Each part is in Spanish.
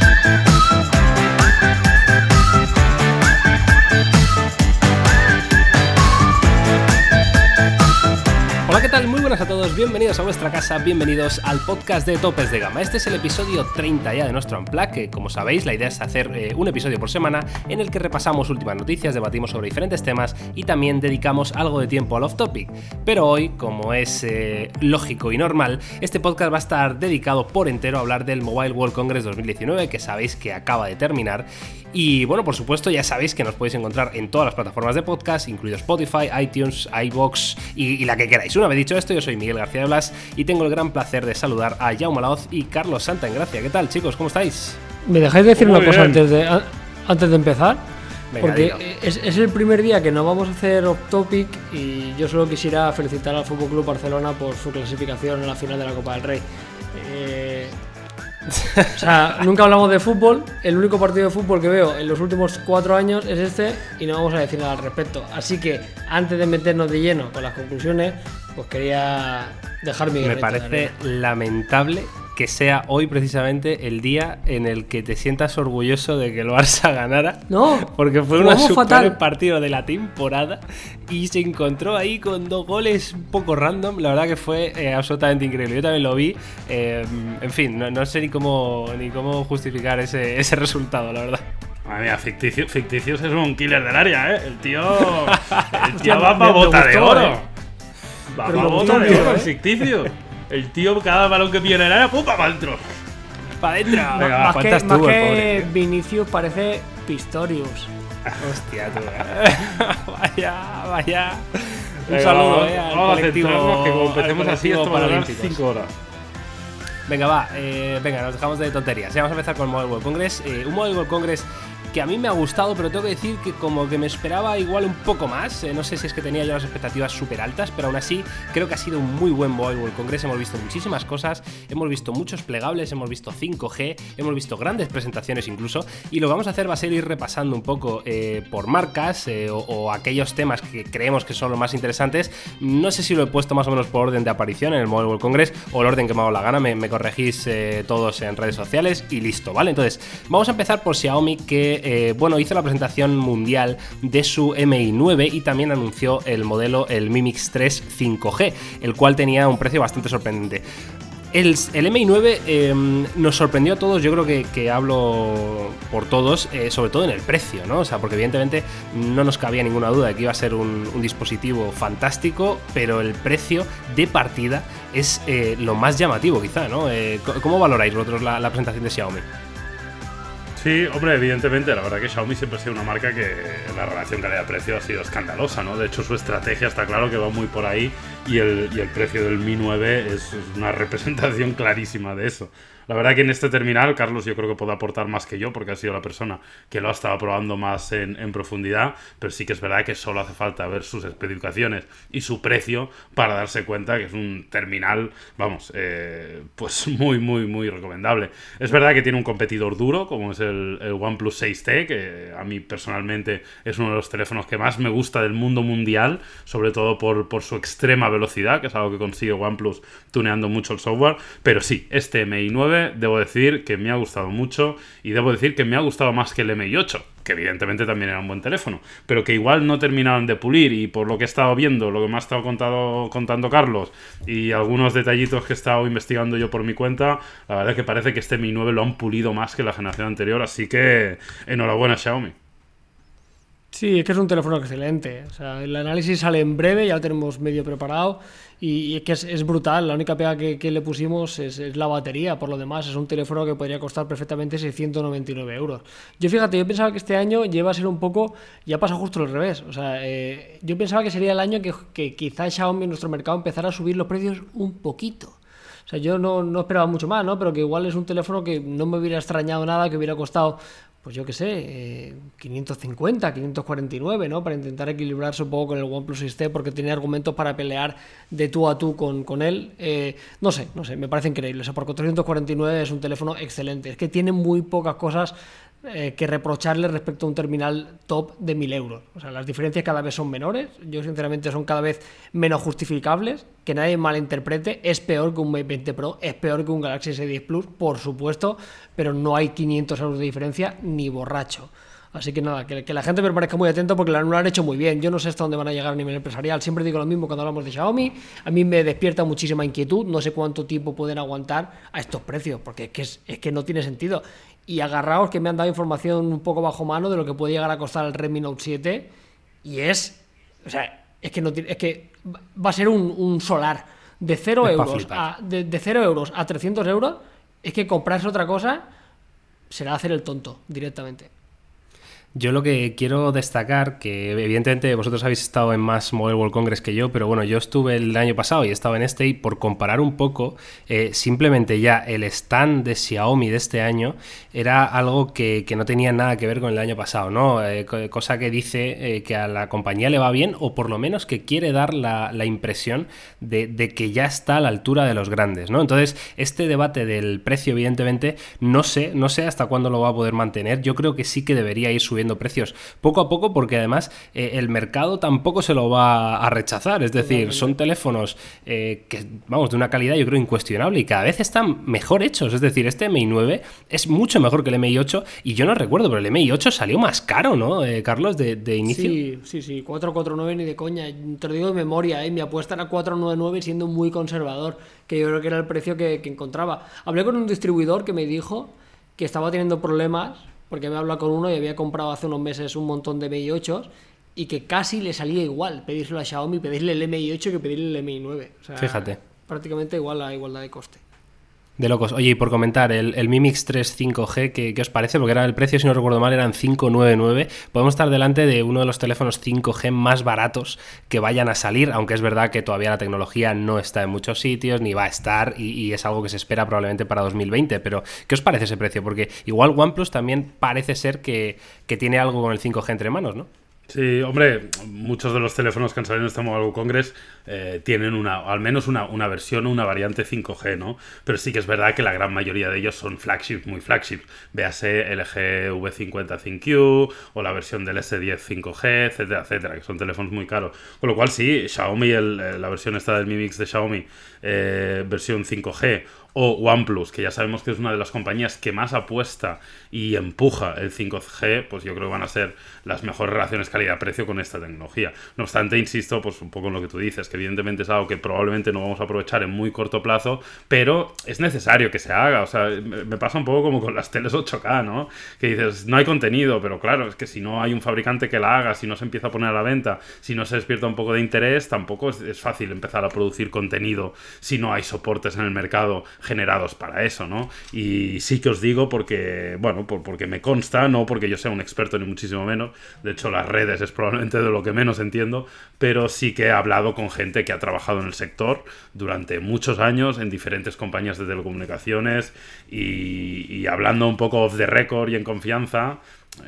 Thank you. Tal? Muy buenas a todos, bienvenidos a vuestra casa, bienvenidos al podcast de Topes de Gama. Este es el episodio 30 ya de nuestro Unplug, que como sabéis la idea es hacer eh, un episodio por semana en el que repasamos últimas noticias, debatimos sobre diferentes temas y también dedicamos algo de tiempo al off-topic. Pero hoy, como es eh, lógico y normal, este podcast va a estar dedicado por entero a hablar del Mobile World Congress 2019, que sabéis que acaba de terminar. Y bueno, por supuesto, ya sabéis que nos podéis encontrar en todas las plataformas de podcast, incluidos Spotify, iTunes, iBox y, y la que queráis. Una vez dicho esto, yo soy Miguel García de Blas y tengo el gran placer de saludar a Jaume Laoz y Carlos Santa en Gracia. ¿Qué tal, chicos? ¿Cómo estáis? ¿Me dejáis decir Muy una cosa antes de, a- antes de empezar? Venga, Porque es, es el primer día que nos vamos a hacer off topic y yo solo quisiera felicitar al Fútbol Club Barcelona por su clasificación en la final de la Copa del Rey. Eh, o sea, nunca hablamos de fútbol. El único partido de fútbol que veo en los últimos cuatro años es este y no vamos a decir nada al respecto. Así que antes de meternos de lleno con las conclusiones, pues quería dejar mi Me parece lamentable que sea hoy precisamente el día en el que te sientas orgulloso de que el Barça ganara. No, Porque fue un jugamos super fatal. partido de la temporada y se encontró ahí con dos goles un poco random. La verdad que fue eh, absolutamente increíble. Yo también lo vi. eh, en fin, no, no sé ni cómo, ni cómo justificar ese, ese resultado, la verdad. Madre mía, ficticio, ficticios es un killer del área, ¿eh? El tío. El tío va para bota de oro. eh. Va para bota de oro, el ficticio. El tío, cada balón que pilla en el área, ¡pum! para adentro. ¡Para adentro! Venga, más que, más tú, que. Vinicius parece Pistorius. Hostia, tú. eh. vaya, vaya. Un Venga, saludo, vamos, eh, al vamos colectivo. centrarnos, que como al empecemos así, esto va a durar paralímpicos. 5 horas. Venga, va, eh, venga, nos dejamos de tonterías. Ya vamos a empezar con Mobile World Congress. Eh, un Mobile World Congress que a mí me ha gustado, pero tengo que decir que como que me esperaba igual un poco más. Eh, no sé si es que tenía yo las expectativas súper altas, pero aún así creo que ha sido un muy buen Mobile World Congress. Hemos visto muchísimas cosas, hemos visto muchos plegables, hemos visto 5G, hemos visto grandes presentaciones incluso. Y lo que vamos a hacer va a ser ir repasando un poco eh, por marcas eh, o, aquellos temas que creemos que son los más interesantes. No sé si lo he puesto más o menos por orden de aparición en el Mobile World Congress o el orden que me ha dado la gana. Me, me corregís todos en redes sociales y listo, ¿vale? Entonces, vamos a empezar por Xiaomi que, eh, bueno, hizo la presentación mundial de su MI 9 y también anunció el modelo, el Mi Mix 3 5G, el cual tenía un precio bastante sorprendente. El, el MI9 eh, nos sorprendió a todos, yo creo que, hablo por todos, eh, sobre todo en el precio, ¿no? O sea, porque evidentemente no nos cabía ninguna duda de que iba a ser un, dispositivo fantástico, pero el precio de partida es eh, lo más llamativo, quizá, ¿no? ¿Cómo valoráis vosotros la, la presentación de Xiaomi? Sí, hombre, evidentemente, la verdad que Xiaomi siempre ha sido una marca que la relación calidad-precio ha sido escandalosa, ¿no? De hecho, su estrategia está claro que va muy por ahí y el, y el precio del Mi 9 es una representación clarísima de eso. La verdad que en este terminal, Carlos yo creo que puede aportar más que yo, porque ha sido la persona que lo ha estado probando más en, profundidad, pero sí que es verdad que solo hace falta ver sus especificaciones y su precio para darse cuenta que es un terminal, vamos, eh, pues muy, muy, muy recomendable. Es verdad que tiene un competidor duro, como es el, el OnePlus 6T, que a mí personalmente es uno de los teléfonos que más me gusta del mundo mundial, sobre todo por, por su extrema velocidad, que es algo que consigue OnePlus tuneando mucho el software. Pero sí, este MI 9 debo decir que me ha gustado mucho y debo decir que me ha gustado más que el MI 8 que evidentemente también era un buen teléfono, pero que igual no terminaron de pulir y por lo que he estado viendo, lo que me ha estado contado, contando Carlos y algunos detallitos que he estado investigando yo por mi cuenta, la verdad es que parece que este Mi 9 lo han pulido más que la generación anterior, así que enhorabuena Xiaomi. Sí, es que es un teléfono excelente. O sea, el análisis sale en breve, ya lo tenemos medio preparado. Y, y que es, es brutal. La única pega que, le pusimos es, es la batería. Por lo demás, es un teléfono que podría costar perfectamente 699 euros. Yo fíjate, yo pensaba que este año lleva a ser un poco. Ya pasa justo al revés. O sea, eh, yo pensaba que sería el año que, que quizá Xiaomi en nuestro mercado empezara a subir los precios un poquito. O sea, yo no, no esperaba mucho más, ¿no? Pero que igual es un teléfono que no me hubiera extrañado nada, que hubiera costado pues yo qué sé, eh, 550, 549, ¿no? Para intentar equilibrarse un poco con el OnePlus 6T porque tiene argumentos para pelear de tú a tú con, con él. Eh, no sé, no sé, me parece increíble. O sea, por 449 es un teléfono excelente. Es que tiene muy pocas cosas eh, que reprocharle respecto a un terminal top de 1000 euros. O sea, las diferencias cada vez son menores, yo sinceramente son cada vez menos justificables, que nadie malinterprete, es peor que un Mate 20 Pro, es peor que un Galaxy S10 Plus, por supuesto, pero no hay 500 euros de diferencia ni borracho. Así que nada, que, la gente permanezca muy atento porque lo han hecho muy bien. Yo no sé hasta dónde van a llegar a nivel empresarial. Siempre digo lo mismo cuando hablamos de Xiaomi. A mí me despierta muchísima inquietud. No sé cuánto tiempo pueden aguantar a estos precios porque es que, es que no tiene sentido y agarraos que me han dado información un poco bajo mano de lo que puede llegar a costar el Redmi Note 7 y es, o sea, es que no es que va a ser un, un solar de 0 euros a, de, de 0 euros a 300 euros, es que comprarse otra cosa será hacer el tonto directamente. Yo lo que quiero destacar, que evidentemente vosotros habéis estado en más Mobile World Congress que yo, pero bueno, yo estuve el año pasado y he estado en este y por comparar un poco, eh, simplemente ya el stand de Xiaomi de este año era algo que, que no tenía nada que ver con el año pasado, ¿no? Eh, cosa que dice eh, que a la compañía le va bien o por lo menos que quiere dar la, la impresión de, de, que ya está a la altura de los grandes, ¿no? Entonces, este debate del precio, evidentemente, no sé, no sé hasta cuándo lo va a poder mantener. Yo creo que sí que debería ir subiendo precios poco a poco porque además eh, el mercado tampoco se lo va a rechazar. Es decir, son teléfonos eh, que, vamos, de una calidad yo creo incuestionable y cada vez están mejor hechos. Es decir, este MI 9 es mucho mejor que el MI 8 y yo no recuerdo, pero el MI 8 salió más caro, ¿no, eh, Carlos, de, de, inicio? Sí, sí, sí, 449 ni de coña. Te lo digo de memoria, ¿eh? mi apuesta era 499 siendo muy conservador, que yo creo que era el precio que, que encontraba. Hablé con un distribuidor que me dijo que estaba teniendo problemas porque me hablado con uno y había comprado hace unos meses un montón de Mi 8 y que casi le salía igual pedírselo a Xiaomi, pedirle el Mi 8 que pedirle el Mi 9. O sea, Fíjate. Prácticamente igual a igualdad de coste. De locos. Oye, y por comentar, el, el Mi Mix 3 5G, ¿qué, ¿qué, os parece? Porque era el precio, si no recuerdo mal, eran 599. Podemos estar delante de uno de los teléfonos 5G más baratos que vayan a salir, aunque es verdad que todavía la tecnología no está en muchos sitios, ni va a estar, y, y es algo que se espera probablemente para 2020. Pero, ¿qué os parece ese precio? Porque igual OnePlus también parece ser que, que tiene algo con el 5G entre manos, ¿no? Sí, hombre, muchos de los teléfonos que han salido en este Mobile Congress eh, tienen una, al menos una, una versión o una variante 5G, ¿no? Pero sí que es verdad que la gran mayoría de ellos son flagship, muy flagship. Véase LG V50 ThinQ o la versión del S10 5G, etcétera, etcétera, que son teléfonos muy caros. Con lo cual, sí, Xiaomi, el, la versión esta del Mi Mix de Xiaomi, eh, versión 5G o OnePlus, que ya sabemos que es una de las compañías que más apuesta y empuja el 5G, pues yo creo que van a ser las mejores relaciones calidad-precio con esta tecnología. No obstante, insisto, pues un poco en lo que tú dices, que evidentemente es algo que probablemente no vamos a aprovechar en muy corto plazo, pero es necesario que se haga. O sea, me pasa un poco como con las teles 8K, ¿no? Que dices, no hay contenido, pero claro, es que si no hay un fabricante que la haga, si no se empieza a poner a la venta, si no se despierta un poco de interés, tampoco es, es fácil empezar a producir contenido si no hay soportes en el mercado generados para eso, ¿no? Y sí que os digo porque, bueno, por, porque me consta, no porque yo sea un experto ni muchísimo menos, de hecho las redes es probablemente de lo que menos entiendo, pero sí que he hablado con gente que ha trabajado en el sector durante muchos años en diferentes compañías de telecomunicaciones y, y hablando un poco off the record y en confianza,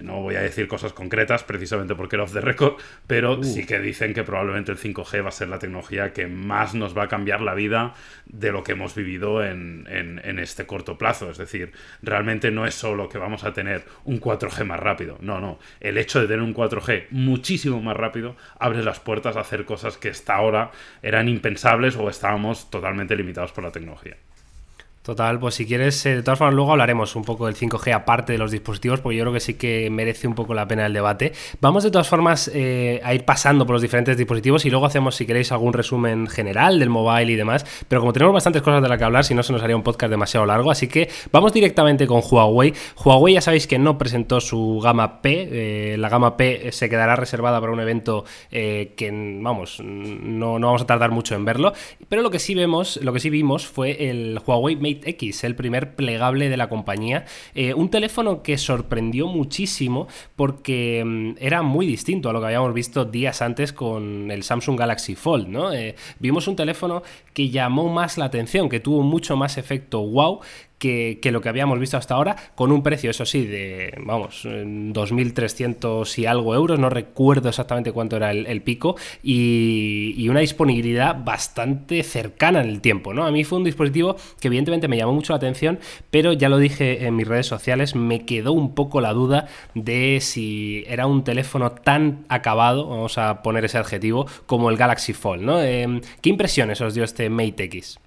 no voy a decir cosas concretas precisamente porque era off the record, pero uh. sí que dicen que probablemente el 5G va a ser la tecnología que más nos va a cambiar la vida de lo que hemos vivido en, en, en, este corto plazo. Es decir, realmente no es solo que vamos a tener un 4G más rápido, no, no. El hecho de tener un 4G muchísimo más rápido abre las puertas a hacer cosas que hasta ahora eran impensables o estábamos totalmente limitados por la tecnología. Total, pues si quieres, eh, de todas formas luego hablaremos un poco del 5G aparte de los dispositivos, porque yo creo que sí que merece un poco la pena el debate. Vamos de todas formas eh, a ir pasando por los diferentes dispositivos y luego hacemos, si queréis, algún resumen general del mobile y demás. Pero como tenemos bastantes cosas de las que hablar, si no se nos haría un podcast demasiado largo, así que vamos directamente con Huawei. Huawei ya sabéis que no presentó su gama P, eh, la gama P se quedará reservada para un evento que, vamos, no, no, vamos a tardar mucho en verlo. Pero lo que sí vemos, lo que sí vimos fue el Huawei Mate Mate X, el primer plegable de la compañía. Eh, un teléfono que sorprendió muchísimo porque mm, era muy distinto a lo que habíamos visto días antes con el Samsung Galaxy Fold. Eh, vimos un teléfono que llamó más la atención, que tuvo mucho más efecto wow que, lo que habíamos visto hasta ahora, con un precio, eso sí, de, vamos, 2.300 y algo euros, no recuerdo exactamente cuánto era el, pico, y, una disponibilidad bastante cercana en el tiempo, ¿no? A mí fue un dispositivo que evidentemente me llamó mucho la atención, pero ya lo dije en mis redes sociales, me quedó un poco la duda de si era un teléfono tan acabado, vamos a poner ese adjetivo, como el Galaxy Fold, ¿no? Em, ¿Qué impresiones os dio este Mate X?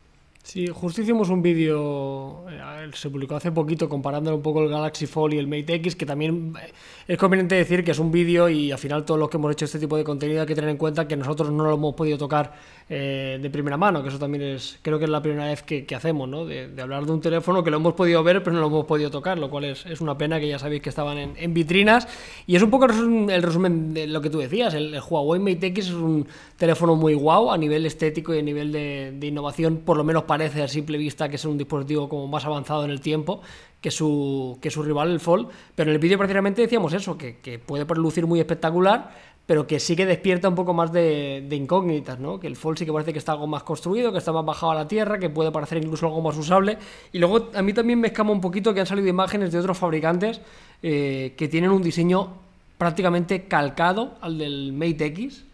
Sí, justo hicimos un vídeo, eh, se publicó hace poquito comparándolo un poco el Galaxy Fold y el Mate X, que también eh, es conveniente decir que es un vídeo y al final todos los que hemos hecho este tipo de contenido hay que tener en cuenta que nosotros no lo hemos podido tocar eh, de primera mano, que eso también es, creo que es la primera vez que, hacemos, ¿no? De, hablar de un teléfono que lo hemos podido ver pero no lo hemos podido tocar, lo cual es, es una pena que ya sabéis que estaban en, vitrinas. Y es un poco el resumen, de lo que tú decías, el, Huawei Mate X es un teléfono muy guau a nivel estético y a nivel de, de innovación, por lo menos parece a simple vista que es un dispositivo como más avanzado en el tiempo que su, que su rival el Fold, pero en el vídeo prácticamente decíamos eso, que, que puede lucir muy espectacular, pero que sí que despierta un poco más de, incógnitas, ¿no? Que el Fold sí que parece que está algo más construido, que está más bajado a la tierra, que puede parecer incluso algo más usable. Y luego a mí también me escama un poquito que han salido imágenes de otros fabricantes eh, que tienen un diseño prácticamente calcado al del Mate X,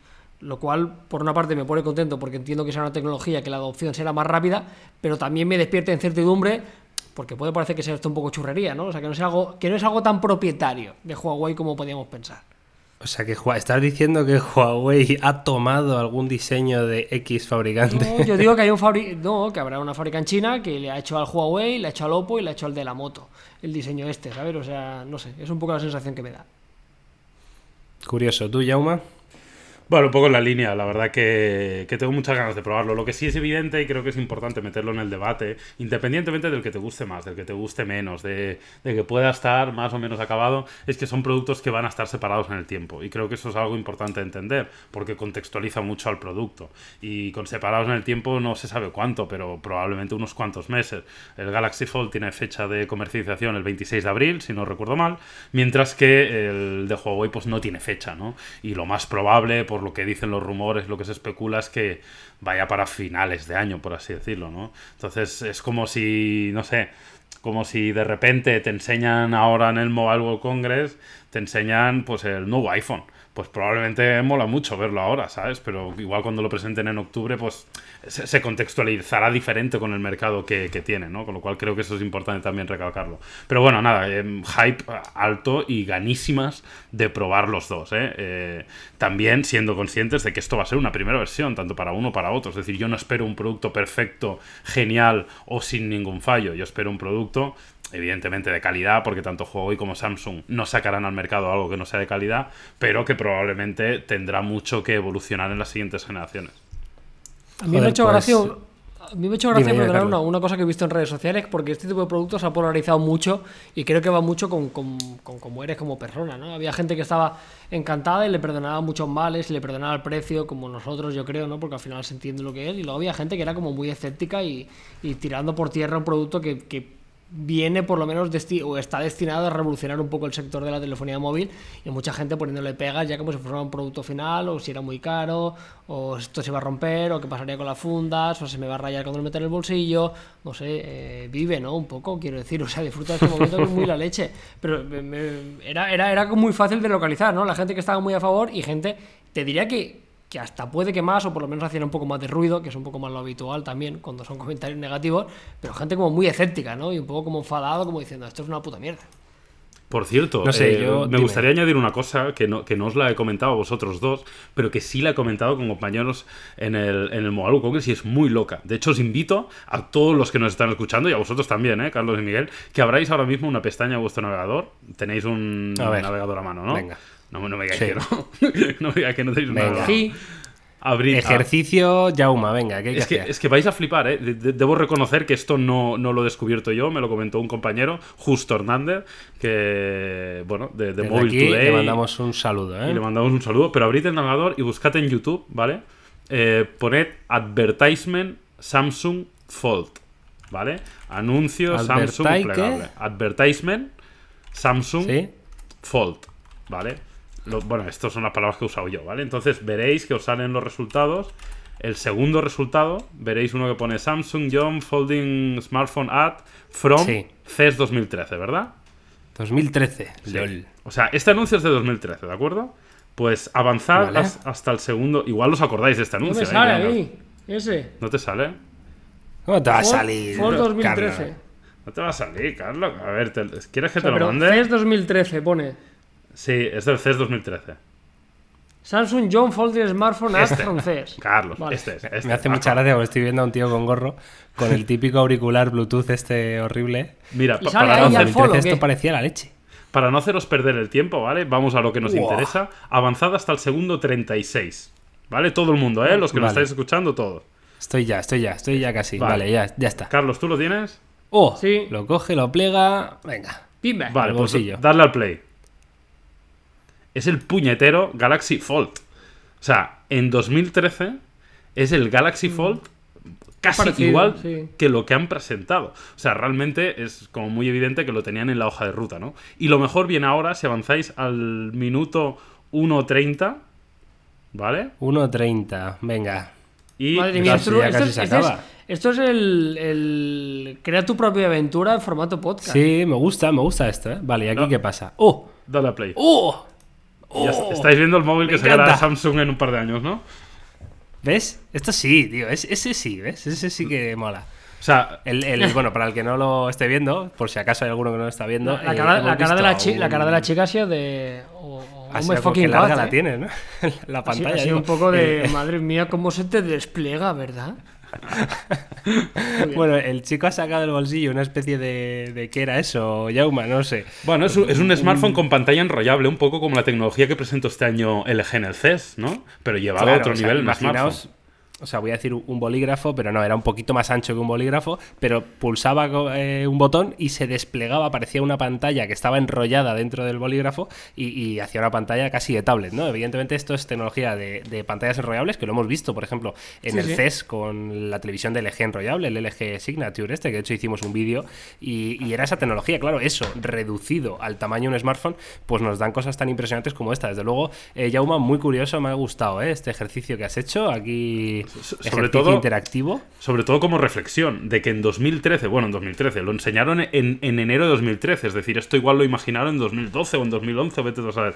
lo cual por una parte me pone contento porque entiendo que sea una tecnología que la adopción será más rápida, pero también me despierta incertidumbre porque puede parecer que sea esto un poco churrería, ¿no? O sea, que no es algo, que no es algo tan propietario de Huawei como podíamos pensar. O sea, que estás diciendo que Huawei ha tomado algún diseño de X fabricante. No, yo digo que hay un fabri no, que habrá una fábrica en China que le ha hecho al Huawei, le ha hecho al Oppo y le ha hecho al de la moto. El diseño este, ¿sabes? O sea, no sé, es un poco la sensación que me da. Curioso. ¿Tú, Jauma? Bueno, un poco en la línea, la verdad que, tengo muchas ganas de probarlo. Lo que sí es evidente y creo que es importante meterlo en el debate, independientemente del que te guste más, del que te guste menos, de, que pueda estar más o menos acabado, es que son productos que van a estar separados en el tiempo. Y creo que eso es algo importante de entender, porque contextualiza mucho al producto. Y con separados en el tiempo no se sabe cuánto, pero probablemente unos cuantos meses. El Galaxy Fold tiene fecha de comercialización el 26 de abril, si no recuerdo mal, mientras que el de Huawei pues no tiene fecha, ¿no? Y lo más probable, por lo que dicen los rumores, lo que se especula es que vaya para finales de año, por así decirlo, ¿no? Entonces es como si, no sé, como si de repente te enseñan ahora en el Mobile World Congress, te enseñan pues el nuevo iPhone pues probablemente mola mucho verlo ahora, ¿sabes? Pero igual cuando lo presenten en octubre, pues se, contextualizará diferente con el mercado que, tiene, ¿no? Con lo cual creo que eso es importante también recalcarlo. Pero bueno, nada, em, hype alto y ganísimas de probar los dos, ¿eh? ¿eh? También siendo conscientes de que esto va a ser una primera versión, tanto para uno como para otro. Es decir, yo no espero un producto perfecto, genial o sin ningún fallo. Yo espero un producto evidentemente de calidad, porque tanto Huawei como Samsung no sacarán al mercado algo que no sea de calidad, pero que probablemente tendrá mucho que evolucionar en las siguientes generaciones. A mí me ha hecho pues, gracia, a mí me ha hecho gracia una, una, cosa que he visto en redes sociales, porque este tipo de productos se ha polarizado mucho y creo que va mucho con, con, con cómo eres como persona, ¿no? Había gente que estaba encantada y le perdonaba muchos males y le perdonaba el precio, como nosotros, yo creo, ¿no? Porque al final se entiende lo que es. Y luego había gente que era como muy escéptica y, y tirando por tierra un producto que, que viene por lo menos o está destinado a revolucionar un poco el sector de la telefonía móvil y mucha gente poniéndole pegas ya como si fuera un producto final o si era muy caro o esto se va a romper o qué pasaría con las fundas o se me va a rayar cuando lo mete en el bolsillo no sé, eh, vive, ¿no? Un poco, quiero decir, o sea, disfruta de este momento que muy la leche pero era, era, era muy fácil de localizar, ¿no? La gente que estaba muy a favor y gente, te diría que que hasta puede que más, o por lo menos hacían un poco más de ruido, que es un poco más lo habitual también cuando son comentarios negativos, pero gente como muy escéptica, ¿no? Y un poco como enfadado, como diciendo, esto es una puta mierda. Por cierto, eh, me gustaría añadir una cosa que no, que no os la he comentado a vosotros dos, pero que sí la he comentado con compañeros en el, en el Mobile Congress y es muy loca. De hecho, os invito a todos los que nos están escuchando y a vosotros también, ¿eh, Carlos y Miguel, que abráis ahora mismo una pestaña en vuestro navegador. Tenéis un navegador a mano, ¿no? Venga. No, no me digáis que no. no me digáis que no tenéis nada. Sí. Abrir, Ejercicio Yauma, venga, es, que, es que vais a flipar, ¿eh? debo reconocer que esto no, no, lo he descubierto yo, me lo comentó un compañero, Justo Hernández, que, bueno, de, de Mobile Today. Le mandamos un saludo, ¿eh? Y le mandamos un saludo, pero abrid el navegador y buscad en YouTube, ¿vale? Eh, poned advertisement Samsung Fold ¿vale? Anuncio Samsung plegable. Advertisement Samsung ¿Sí? Fold, ¿vale? Lo- bueno, estas son las palabras que he usado yo, ¿vale? Entonces veréis que os salen los resultados. El segundo resultado, veréis uno que pone Samsung Young Folding Smartphone Ad from Sí. CES 2013, ¿verdad? 2013. Sí. LOL. O sea, este anuncio es de 2013, ¿de acuerdo? Pues avanzad Vale. hasta el segundo. Igual os acordáis de este No anuncio. me ¿eh? sale no- ahí. Ese. ¿No te sale? ¿Cómo te va a salir? Ford Carlos? 2013. No te va a salir, Carlos. A ver, te- ¿quieres que O sea, te lo pero mande? CES 2013 pone. Sí, es del CES 2013. Samsung John Folding Smartphone Ad Este. from CES. Carlos, Vale. este es. este. Me hace mucha gracia porque estoy viendo a un tío con gorro con el típico auricular Bluetooth este horrible. Mira, Y pa- sale para, ahí no, al 2013 follow, esto parecía la leche. para no haceros perder el tiempo, ¿vale? Vamos a lo que nos interesa. Avanzad hasta el segundo 36. ¿Vale? Todo el mundo, ¿eh? Los que nos Vale. estáis escuchando, todos. Estoy ya, estoy ya, estoy ya casi. Vale. Vale, ya, ya está. Carlos, ¿tú lo tienes? Oh, Sí. lo coge, lo plega. Venga. Pimba. Vale, Al pues bolsillo. darle al play. Es el puñetero Galaxy Fold. O sea, en 2013 es el Galaxy Fold casi Mm. Parecido, igual sí. que lo que han presentado. O sea, realmente es como muy evidente que lo tenían en la hoja de ruta, ¿no? Y lo mejor viene ahora si avanzáis al minuto 1.30, ¿vale? 1.30, venga. Y Madre mía, esto, ya casi se esto es- acaba. esto es el, el- Crea tu propia aventura en formato podcast. Sí, me gusta, me gusta esto, ¿eh? Vale, ¿y aquí No. qué pasa? ¡Oh! dale a play. ¡Oh! ¡Oh! est- estáis viendo el móvil que sacará. Samsung en un par de años, ¿no? ¿Ves? Esto sí, tío. es- ese sí, ¿ves? Ese sí que mola. O sea, El, el- bueno, para el que no lo esté viendo, por si acaso hay alguno que no lo está viendo. La, eh, cara, la, cara de la, a chi- la un- cara de la chica ha sido de. Oh, oh, Ha oh sido fucking larga God, la eh. tiene, ¿no? la Ha sido, pantalla. ha sido un poco de. Madre mía, cómo se te despliega, ¿verdad? Bueno, el chico ha sacado del bolsillo una especie de. ¿De qué era eso? Yauma, no sé. Bueno, es un, es un smartphone con pantalla enrollable, un poco como la tecnología que presentó este año LG en el CES, ¿no? Pero llevado a otro o sea, nivel imaginaos, smartphone. O sea, voy a decir un bolígrafo, pero no, era un poquito más ancho que un bolígrafo, pero pulsaba eh, un botón y se desplegaba, parecía una pantalla que estaba enrollada dentro del bolígrafo y, y hacía una pantalla casi de tablet, ¿no? Evidentemente esto es tecnología de, de pantallas enrollables, que lo hemos visto, por ejemplo, en Sí, el sí. CES con la televisión de LG enrollable, el LG Signature este, que de hecho hicimos un vídeo y, y era esa tecnología, claro, eso, reducido al tamaño de un smartphone, pues nos dan cosas tan impresionantes como esta. Desde luego, eh, Jauma, muy curioso, me ha gustado ¿eh? este ejercicio que has hecho aquí, So- sobre ejercicio todo- interactivo. Sobre todo como reflexión de que en 2013, bueno, en 2013, lo enseñaron en, en enero de 2013, es decir, esto igual lo imaginaron en 2012 o en 2011, vete a saber.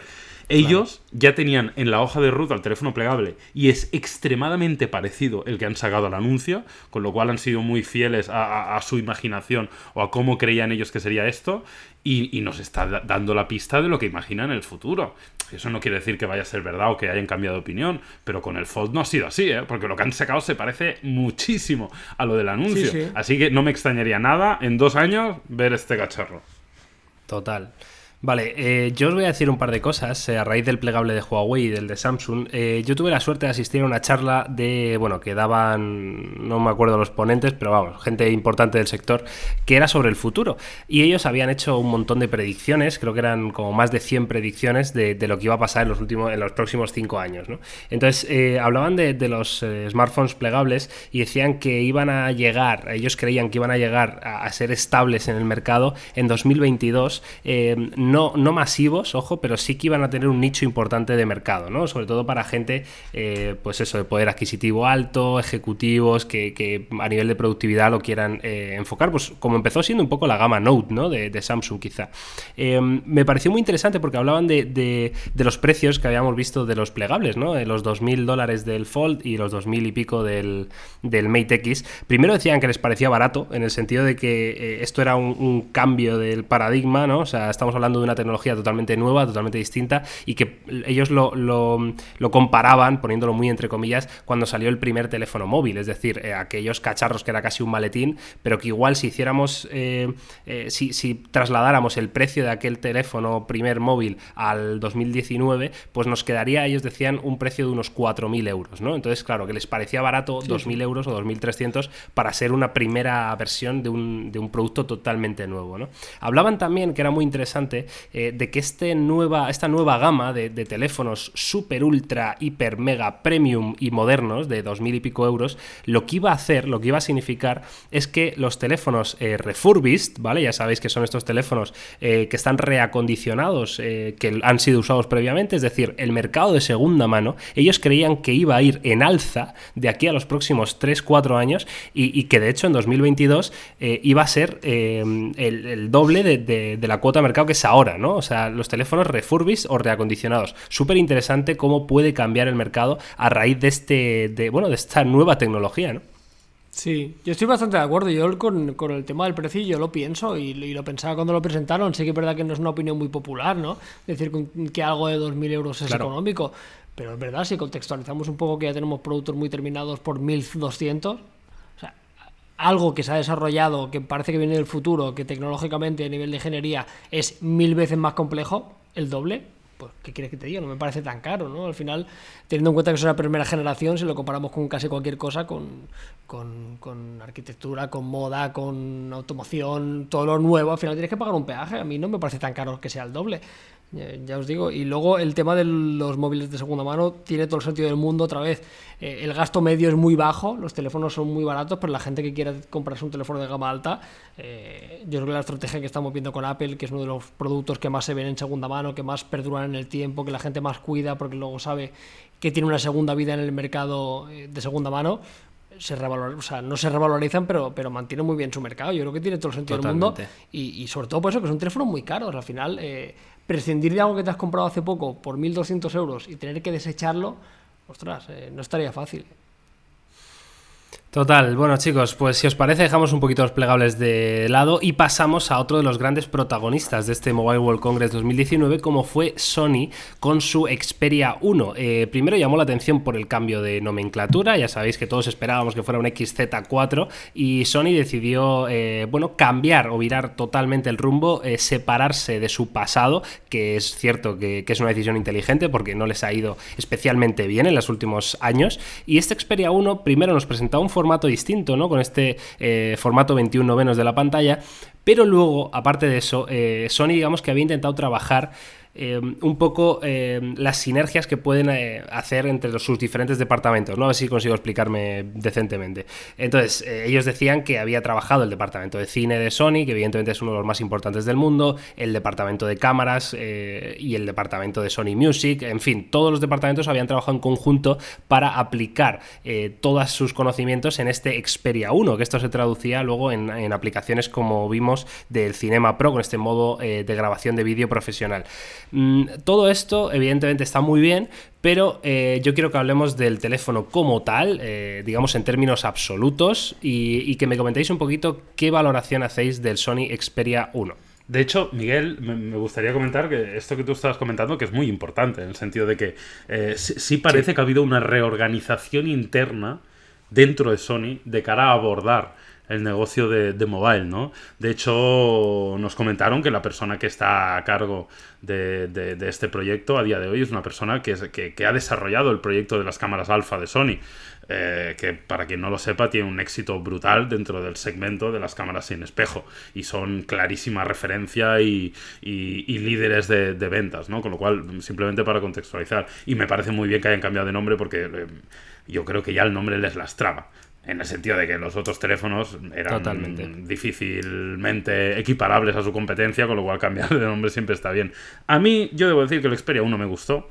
Ellos ya tenían en la hoja de ruta el teléfono plegable y es extremadamente parecido el que han sacado al anuncio, con lo cual han sido muy fieles a, a- a su imaginación o a cómo creían ellos que sería esto y, y nos está da- dando la pista de lo que imaginan en el futuro. Eso no quiere decir que vaya a ser verdad o que hayan cambiado de opinión, pero con el Fold no ha sido así, ¿eh? porque lo que han sacado se parece muchísimo a lo del anuncio. Sí, sí. Así que no me extrañaría nada en dos años ver este cacharro. Total. Vale, eh, yo os voy a decir un par de cosas eh, a raíz del plegable de Huawei y del de Samsung. Eh, yo tuve la suerte de asistir a una charla de, bueno, que daban, no me acuerdo los ponentes, pero vamos, gente importante del sector, que era sobre el futuro. Y ellos habían hecho un montón de predicciones, creo que eran como más de 100 predicciones de, lo que iba a pasar en los, últimos, en los próximos 5 años. Entonces, hablaban de, los smartphones plegables y decían que iban a llegar, ellos creían que iban a llegar a, a ser estables en el mercado en 2022. No, no masivos, ojo, pero sí que iban a tener un nicho importante de mercado, ¿no? Sobre todo para gente, eh, pues eso, de poder adquisitivo alto, ejecutivos, que, a nivel de productividad lo quieran eh, enfocar, pues como empezó siendo un poco la gama Note, ¿no? De, Samsung quizá. Eh, me pareció muy interesante porque hablaban de, de- los precios que habíamos visto de los plegables, ¿no? Los 2.000 dólares del Fold y los 2.000 y pico del, del Mate X. Primero decían que les parecía barato, en el sentido de que esto era un, un cambio del paradigma, ¿no? O sea, estamos hablando de una tecnología totalmente nueva, totalmente distinta, y que ellos lo, lo- lo comparaban, poniéndolo muy entre comillas, cuando salió el primer teléfono móvil, es decir, eh, aquellos cacharros que era casi un maletín, pero que igual si hiciéramos, eh, eh, si, si trasladáramos el precio de aquel teléfono primer móvil al 2019, pues nos quedaría, ellos decían, un precio de unos 4.000 euros, ¿no? Entonces, claro, que les parecía barato 2.000 euros o 2.300 para ser una primera versión de un, de un producto totalmente nuevo, ¿no? Hablaban también, que era muy interesante, eh, de que este nueva, esta nueva gama de, teléfonos super, ultra, hiper, mega, premium y modernos de dos mil y pico euros, lo que iba a hacer, lo que iba a significar es que los teléfonos eh, refurbished, ¿vale? Ya sabéis que son estos teléfonos que están reacondicionados, que han sido usados previamente, es decir, el mercado de segunda mano, ellos creían que iba a ir en alza de aquí a los próximos 3-4 años y, que de hecho en 2022 iba a ser el, doble de, la cuota de mercado que es ahora, ¿no? O sea, los teléfonos refurbished o reacondicionados. Súper interesante cómo puede cambiar el mercado a raíz de este, de, bueno, de esta nueva tecnología, ¿no? Sí, yo estoy bastante de acuerdo. Yo con, el tema del precio yo lo pienso y, lo pensaba cuando lo presentaron. Sé que es verdad que no es una opinión muy popular, ¿no? Decir que algo de 2.000 euros es económico. Pero es verdad, si contextualizamos un poco que ya tenemos productos muy terminados por 1.200, algo que se ha desarrollado, que parece que viene del futuro, que tecnológicamente a nivel de ingeniería es mil veces más complejo, el doble, pues ¿qué quieres que te diga? No me parece tan caro, ¿no? Al final, teniendo en cuenta que es una primera generación, si lo comparamos con casi cualquier cosa, con, con, con, arquitectura, con moda, con automoción, todo lo nuevo, al final tienes que pagar un peaje. A mí no me parece tan caro que sea el doble. Ya, os digo, y luego el tema de los móviles de segunda mano tiene todo el sentido del mundo otra vez. Eh, el gasto medio es muy bajo, los teléfonos son muy baratos, pero la gente que quiera comprarse un teléfono de gama alta, eh, yo creo que la estrategia que estamos viendo con Apple, que es uno de los productos que más se ven en segunda mano, que más perduran en el tiempo, que la gente más cuida porque luego sabe que tiene una segunda vida en el mercado eh, de segunda mano, se o sea, no se revalorizan, pero, pero mantienen muy bien su mercado. Yo creo que tiene todo el sentido del mundo. Y, y, sobre todo por eso, que son teléfonos muy caros. Al final, prescindir de algo que te has comprado hace poco por 1.200 euros y tener que desecharlo, ostras, eh, no estaría fácil. Total, bueno chicos, pues si os parece dejamos un poquito los plegables de lado y pasamos a otro de los grandes protagonistas de este Mobile World Congress 2019 como fue Sony con su Xperia 1. Eh, primero llamó la atención por el cambio de nomenclatura, ya sabéis que todos esperábamos que fuera un XZ4 y Sony decidió, eh, bueno, cambiar o virar totalmente el rumbo, eh, separarse de su pasado, que es cierto que, es una decisión inteligente porque no les ha ido especialmente bien en los últimos años. Y este Xperia 1 primero nos presentaba un formato formato distinto, ¿no? Con este eh, formato 21 novenos de la pantalla. Pero luego, aparte de eso, eh, Sony, digamos que había intentado trabajar eh, un poco eh, las sinergias que pueden eh, hacer entre sus diferentes departamentos, ¿no? A ver si consigo explicarme decentemente. Entonces, ellos decían que había trabajado el departamento de cine de Sony, que evidentemente es uno de los más importantes del mundo, el departamento de cámaras y el departamento de Sony Music, en fin, todos los departamentos habían trabajado en conjunto para aplicar todos sus conocimientos en este Xperia 1, que esto se traducía luego en, en aplicaciones como vimos del Cinema Pro, con este modo de grabación de vídeo profesional. Mm, todo esto, evidentemente, está muy bien, pero eh, yo quiero que hablemos del teléfono como tal, eh, digamos en términos absolutos, y, que me comentéis un poquito qué valoración hacéis del Sony Xperia 1. De hecho, Miguel, me gustaría comentar que esto que tú estabas comentando, que es muy importante, en el sentido de que eh, sí, parece que ha habido una reorganización interna dentro de Sony de cara a abordar el negocio de, mobile, ¿no? De hecho, nos comentaron que la persona que está a cargo de, este proyecto a día de hoy es una persona que, que, ha desarrollado el proyecto de las cámaras alfa de Sony. Eh, que para quien no lo sepa tiene un éxito brutal dentro del segmento de las cámaras sin espejo y son clarísima referencia y, líderes de, ventas, ¿no? Con lo cual, simplemente para contextualizar, y me parece muy bien que hayan cambiado de nombre porque eh, yo creo que ya el nombre les lastraba en el sentido de que los otros teléfonos eran difícilmente equiparables a su competencia, con lo cual cambiar de nombre siempre está bien. A mí, yo debo decir que el Xperia 1 me gustó.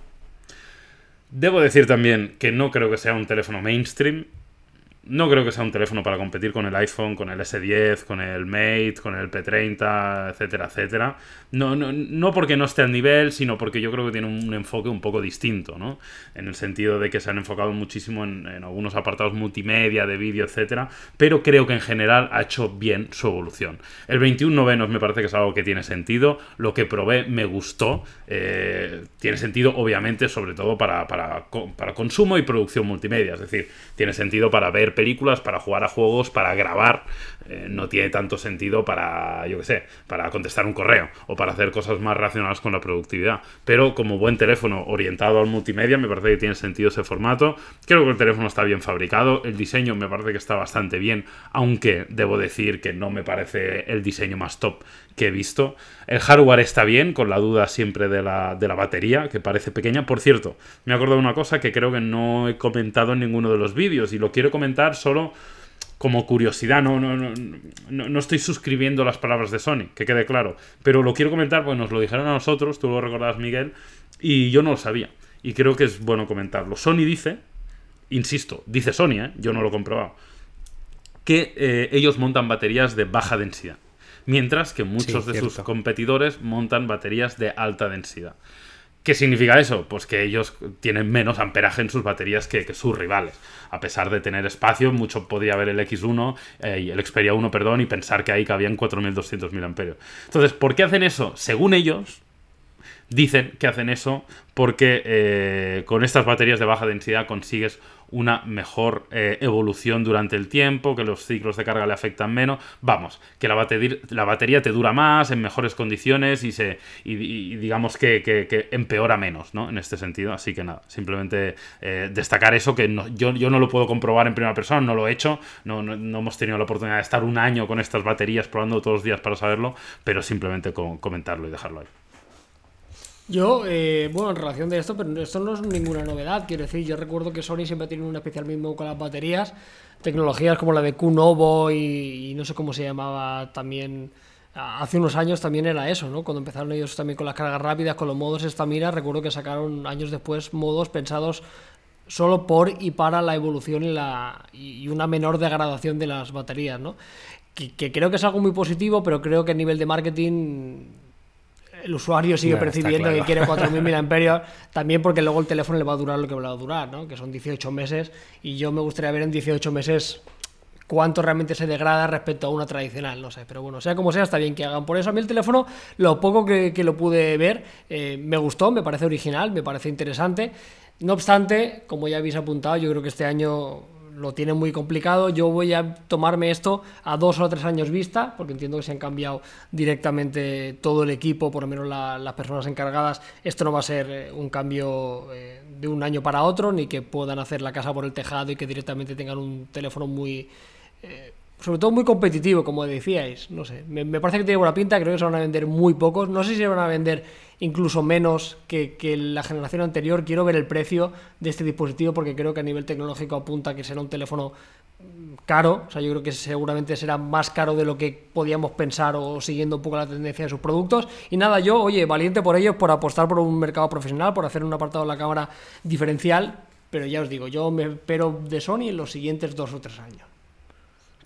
Debo decir también que no creo que sea un teléfono mainstream. No creo que sea un teléfono para competir con el iPhone, con el S10, con el Mate, con el P30, etcétera, etcétera. No, no, no porque no esté al nivel, sino porque yo creo que tiene un enfoque un poco distinto, ¿no? En el sentido de que se han enfocado muchísimo en, algunos apartados multimedia, de vídeo, etcétera, pero creo que en general ha hecho bien su evolución. El 21 novenos me parece que es algo que tiene sentido. Lo que probé me gustó. Eh, tiene sentido, obviamente, sobre todo para, para, para consumo y producción multimedia. Es decir, tiene sentido para ver películas, para jugar a juegos, para grabar. Eh, no tiene tanto sentido para, yo qué sé, para contestar un correo o para hacer cosas más relacionadas con la productividad. Pero como buen teléfono orientado al multimedia, me parece que tiene sentido ese formato. Creo que el teléfono está bien fabricado, el diseño me parece que está bastante bien, aunque debo decir que no me parece el diseño más top que he visto. El hardware está bien, con la duda siempre de la, de la batería, que parece pequeña. Por cierto, me he acordado de una cosa que creo que no he comentado en ninguno de los vídeos y lo quiero comentar solo como curiosidad, no, no, no, no, estoy suscribiendo las palabras de Sony, que quede claro. Pero lo quiero comentar porque nos lo dijeron a nosotros, tú lo recordabas, Miguel, y yo no lo sabía. Y creo que es bueno comentarlo. Sony dice, insisto, dice Sony, ¿eh? yo no lo he comprobado, que eh, ellos montan baterías de baja densidad. Mientras que muchos de sus competidores montan baterías de alta densidad. ¿Qué significa eso? Pues que ellos tienen menos amperaje en sus baterías que, sus rivales. A pesar de tener espacio, mucho podía haber el X1, eh, el Xperia 1, perdón, y pensar que ahí cabían 4.200 mAh. Entonces, ¿por qué hacen eso? Según ellos, dicen que hacen eso porque eh, con estas baterías de baja densidad consigues una mejor eh, evolución durante el tiempo, que los ciclos de carga le afectan menos. Vamos, que la, batería, la batería te dura más, en mejores condiciones y, se, y, digamos que, empeora menos, ¿no? En este sentido. Así que nada, simplemente eh, destacar eso, que yo, yo, no lo puedo comprobar en primera persona, no lo he hecho, no, no, hemos tenido la oportunidad de estar un año con estas baterías probando todos los días para saberlo, pero simplemente comentarlo y dejarlo ahí. Yo, eh, bueno, en relación de esto, pero esto no es ninguna novedad, quiero decir, yo recuerdo que Sony siempre ha tenido un especial mismo con las baterías, tecnologías como la de Q-Novo y, no sé cómo se llamaba también, hace unos años también era eso, ¿no? Cuando empezaron ellos también con las cargas rápidas, con los modos estamina, recuerdo que sacaron años después modos pensados solo por y para la evolución y, la, y una menor degradación de las baterías, ¿no? Que, que creo que es algo muy positivo, pero creo que a nivel de marketing el usuario sigue percibiendo que quiere 4.000 mAh, también porque luego el teléfono le va a durar lo que va a durar, ¿no? que son 18 meses, y yo me gustaría ver en 18 meses cuánto realmente se degrada respecto a una tradicional, no sé, pero bueno, sea como sea, está bien que hagan. Por eso a mí el teléfono, lo poco que, lo pude ver, eh, me gustó, me parece original, me parece interesante. No obstante, como ya habéis apuntado, yo creo que este año lo tiene muy complicado. Yo voy a tomarme esto a dos o tres años vista, porque entiendo que se han cambiado directamente todo el equipo, por lo menos las personas encargadas. Esto no va a ser eh, un cambio eh, de un año para otro, ni que puedan hacer la casa por el tejado y que directamente tengan un teléfono muy... Eh, sobre todo muy competitivo, como decíais. No sé, me, me, parece que tiene buena pinta, creo que se van a vender muy pocos. No sé si se van a vender incluso menos que, la generación anterior. Quiero ver el precio de este dispositivo porque creo que a nivel tecnológico apunta que será un teléfono caro, o sea, yo creo que seguramente será más caro de lo que podíamos pensar o siguiendo un poco la tendencia de sus productos. Y nada, yo, oye, valiente por ellos, por apostar por un mercado profesional, por hacer un apartado de la cámara diferencial, pero ya os digo, yo me espero de Sony en los siguientes dos o tres años.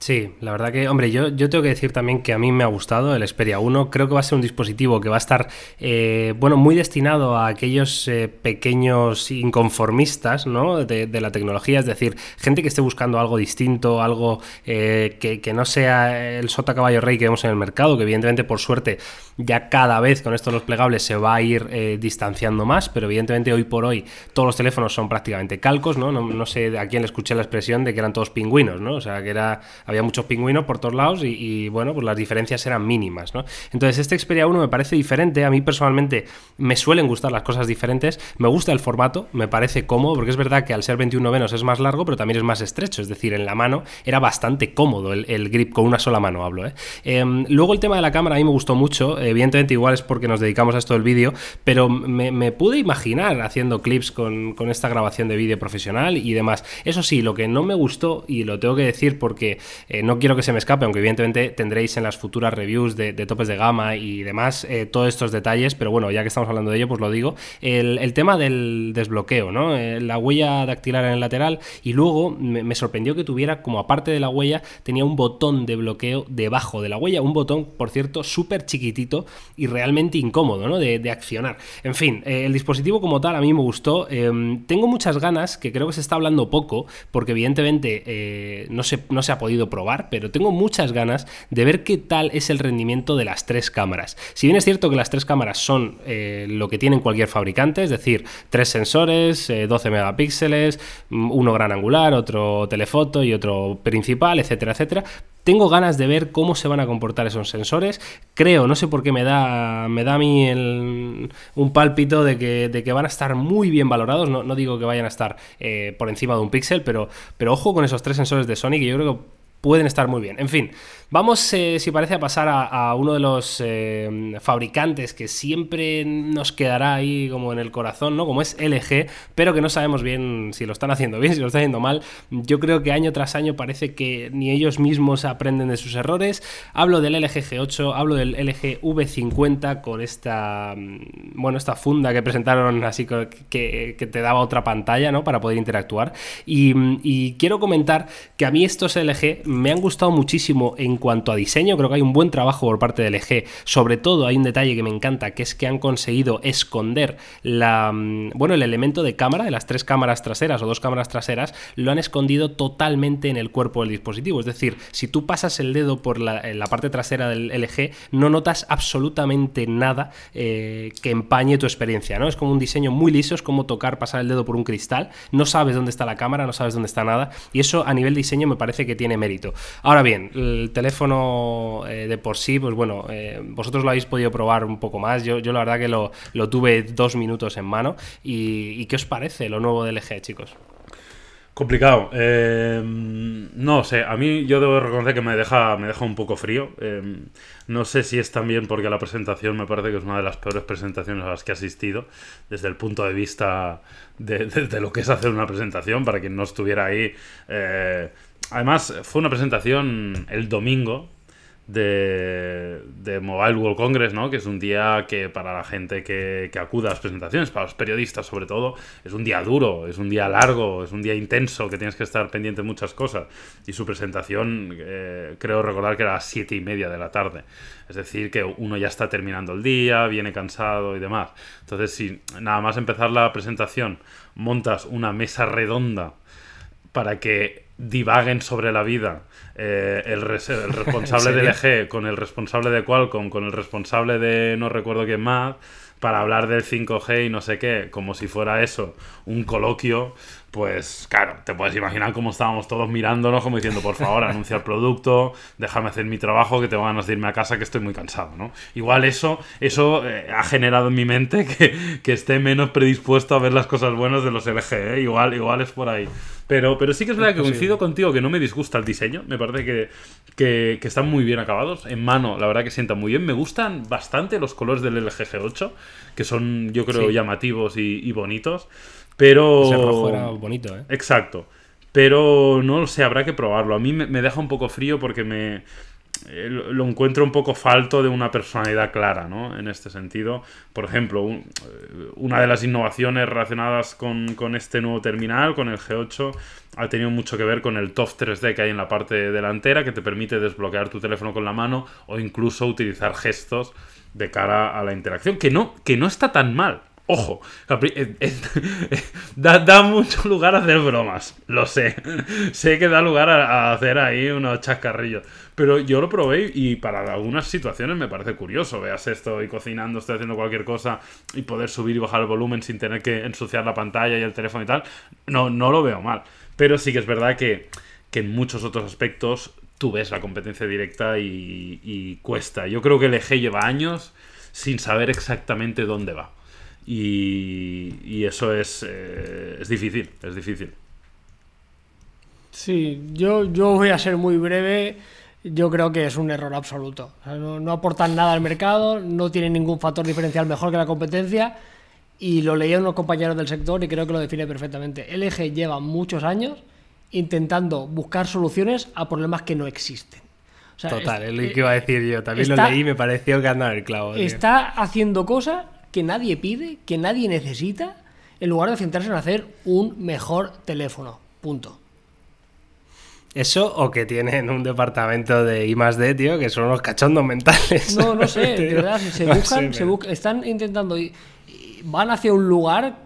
Sí, la verdad que, hombre, yo, yo tengo que decir también que a mí me ha gustado el Xperia 1. Creo que va a ser un dispositivo que va a estar, eh, bueno, muy destinado a aquellos eh, pequeños inconformistas, ¿no? De, la tecnología, es decir, gente que esté buscando algo distinto, algo eh, que, no sea el sota caballo rey que vemos en el mercado, que evidentemente, por suerte, ya cada vez con estos los plegables se va a ir distanciando más, pero evidentemente hoy por hoy todos los teléfonos son prácticamente calcos, ¿no? No, no sé a quién le escuché la expresión de que eran todos pingüinos, ¿no? O sea, que era había muchos pingüinos por todos lados y, bueno, pues las diferencias eran mínimas, ¿no? Entonces este Xperia 1 me parece diferente, a mí personalmente me suelen gustar las cosas diferentes, me gusta el formato, me parece cómodo, porque es verdad que al ser 21 menos es más largo, pero también es más estrecho, es decir, en la mano era bastante cómodo el, grip con una sola mano, hablo, ¿eh? Em, luego el tema de la cámara a mí me gustó mucho, evidentemente igual es porque nos dedicamos a esto del vídeo, pero me, pude imaginar haciendo clips con, esta grabación de vídeo profesional y demás. Eso sí, lo que no me gustó, y lo tengo que decir porque eh, no quiero que se me escape, aunque evidentemente tendréis en las futuras reviews de, topes de gama y demás eh, todos estos detalles, pero bueno, ya que estamos hablando de ello, pues lo digo. El, tema del desbloqueo, ¿no? Eh, la huella dactilar en el lateral y luego me, sorprendió que tuviera, como aparte de la huella, tenía un botón de bloqueo debajo de la huella, un botón, por cierto, súper chiquitito y realmente incómodo, ¿no? De, accionar. En fin, el dispositivo como tal a mí me gustó. tengo muchas ganas, que creo que se está hablando poco, porque evidentemente no, se, no se ha podido probar, pero tengo muchas ganas de ver qué tal es el rendimiento de las tres cámaras. Si bien es cierto que las tres cámaras son eh, lo que tienen cualquier fabricante, es decir, tres sensores, 12 eh, megapíxeles, mm, uno gran angular, otro telefoto y otro principal, etcétera, etcétera, tengo ganas de ver cómo se van a comportar esos sensores. Creo, no sé por qué me da, me da a mí un pálpito de que, de que, van a estar muy bien valorados. No, no digo que vayan a estar eh, por encima de un píxel, pero, pero ojo con esos tres sensores de Sony que yo creo que pueden estar muy bien. En fin, Vamos, eh, si parece, a pasar a, uno de los eh, fabricantes que siempre nos quedará ahí como en el corazón, ¿no? Como es LG, pero que no sabemos bien si lo están haciendo bien, si lo están haciendo mal. Yo creo que año tras año parece que ni ellos mismos aprenden de sus errores. Hablo del LG G8, hablo del LG V50 con esta, mm, bueno, esta funda que presentaron así que, que te daba otra pantalla, ¿no? Para poder interactuar. Y, y quiero comentar que a mí estos LG me han gustado muchísimo en cuanto a diseño, creo que hay un buen trabajo por parte del LG. Sobre todo hay un detalle que me encanta, que es que han conseguido esconder la, mm, bueno, el elemento de cámara de las tres cámaras traseras o dos cámaras traseras, lo han escondido totalmente en el cuerpo del dispositivo. Es decir, si tú pasas el dedo por la, parte trasera del LG, no notas absolutamente nada eh, que empañe tu experiencia, ¿no? Es como un diseño muy liso, es como tocar, pasar el dedo por un cristal, no sabes dónde está la cámara, no sabes dónde está nada, y eso a nivel diseño me parece que tiene mérito. Ahora bien, el teléfono teléfono eh, de por sí, pues bueno, eh, vosotros lo habéis podido probar un poco más. Yo, yo la verdad que lo, tuve dos minutos en mano. Y, qué os parece lo nuevo del LG, chicos? Complicado. Eh, no sé, a mí yo debo reconocer que me deja, me deja un poco frío. no sé si es también porque la presentación me parece que es una de las peores presentaciones a las que he asistido, desde el punto de vista de, de lo que es hacer una presentación, para quien no estuviera ahí. Además, fue una presentación el domingo de, Mobile World Congress, ¿no? Que es un día que para la gente que, que acude a las presentaciones, para los periodistas sobre todo, es un día duro, es un día largo, es un día intenso, que tienes que estar pendiente de muchas cosas. Y su presentación, eh, creo recordar que era a las siete y media de la tarde. Es decir, que uno ya está terminando el día, viene cansado y demás. Entonces, si nada más empezar la presentación, montas una mesa redonda para que divaguen sobre la vida eh, el, el, responsable del EG con el responsable de Qualcomm, con el responsable de no recuerdo quién más, para hablar del 5G y no sé qué, como si fuera eso, un coloquio, pues claro, te puedes imaginar cómo estábamos todos mirándonos, como diciendo, por favor, anuncia el producto, déjame hacer mi trabajo, que tengo ganas de irme a casa, que estoy muy cansado, ¿no? Igual eso, eso eh, ha generado en mi mente que, que, esté menos predispuesto a ver las cosas buenas de los LG, ¿eh? igual, igual es por ahí. Pero, pero sí que es verdad que coincido contigo que no me disgusta el diseño, me parece que, que, están muy bien acabados, en mano la verdad que sientan muy bien, me gustan bastante los colores del LG G8, que son yo creo llamativos y, y bonitos. Pero. Ese rojo era bonito, ¿eh? Exacto. Pero no lo sé, habrá que probarlo. A mí me, deja un poco frío porque me. Eh, lo encuentro un poco falto de una personalidad clara, ¿no? En este sentido. Por ejemplo, eh, una de las innovaciones relacionadas con, con, este nuevo terminal, con el G8, ha tenido mucho que ver con el TOF 3D que hay en la parte delantera, que te permite desbloquear tu teléfono con la mano o incluso utilizar gestos de cara a la interacción, que no, que no está tan mal. Ojo, eh, eh, da, mucho lugar a hacer bromas, lo sé. sé que da lugar a, hacer ahí unos chascarrillos. Pero yo lo probé y para algunas situaciones me parece curioso. Veas, estoy cocinando, estoy haciendo cualquier cosa y poder subir y bajar el volumen sin tener que ensuciar la pantalla y el teléfono y tal. No, no lo veo mal. Pero sí que es verdad que, en muchos otros aspectos tú ves la competencia directa y, y cuesta. Yo creo que el eje lleva años sin saber exactamente dónde va. Y, eso es, eh, es difícil, es difícil. Sí, yo, yo voy a ser muy breve. Yo creo que es un error absoluto. no, aportan nada al mercado, no tienen ningún factor diferencial mejor que la competencia. Y lo leí unos compañeros del sector y creo que lo define perfectamente. LG lleva muchos años intentando buscar soluciones a problemas que no existen. Total, es, lo que iba a decir yo. También lo leí y me pareció que anda el clavo. Está haciendo cosas que nadie pide, que nadie necesita, en lugar de centrarse en hacer un mejor teléfono. Punto. Eso o que tienen un departamento de I D, tío, que son unos cachondos mentales. No, no sé, de verdad, se buscan, se están intentando, van hacia un lugar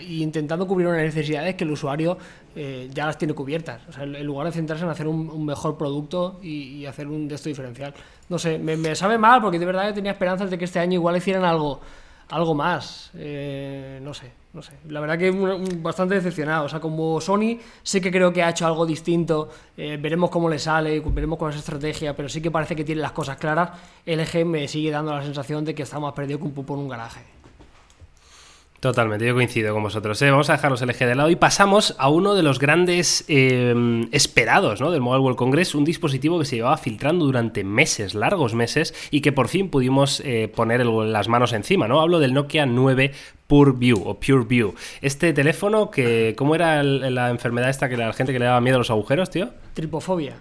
y intentando cubrir unas necesidades que el usuario eh, ya las tiene cubiertas. O sea, en lugar de centrarse en hacer un, un mejor producto y, y, hacer un de esto diferencial. No sé, me, me, sabe mal porque de verdad yo tenía esperanzas de que este año igual hicieran algo, algo más. Eh, no sé, no sé. La verdad que bastante decepcionado. O sea, como Sony sí que creo que ha hecho algo distinto. Eh, veremos cómo le sale, veremos con esa estrategia, pero sí que parece que tiene las cosas claras. LG me sigue dando la sensación de que está más perdido que un pupo en un garaje. Totalmente, yo coincido con vosotros. ¿eh? Vamos a dejar los LG de lado y pasamos a uno de los grandes eh, esperados ¿no? del Mobile World Congress, un dispositivo que se llevaba filtrando durante meses, largos meses, y que por fin pudimos eh, poner las manos encima. ¿no? Hablo del Nokia 9 Pure View o Pure View. Este teléfono que, ¿cómo era la enfermedad esta que la gente que le daba miedo a los agujeros, tío? Tripofobia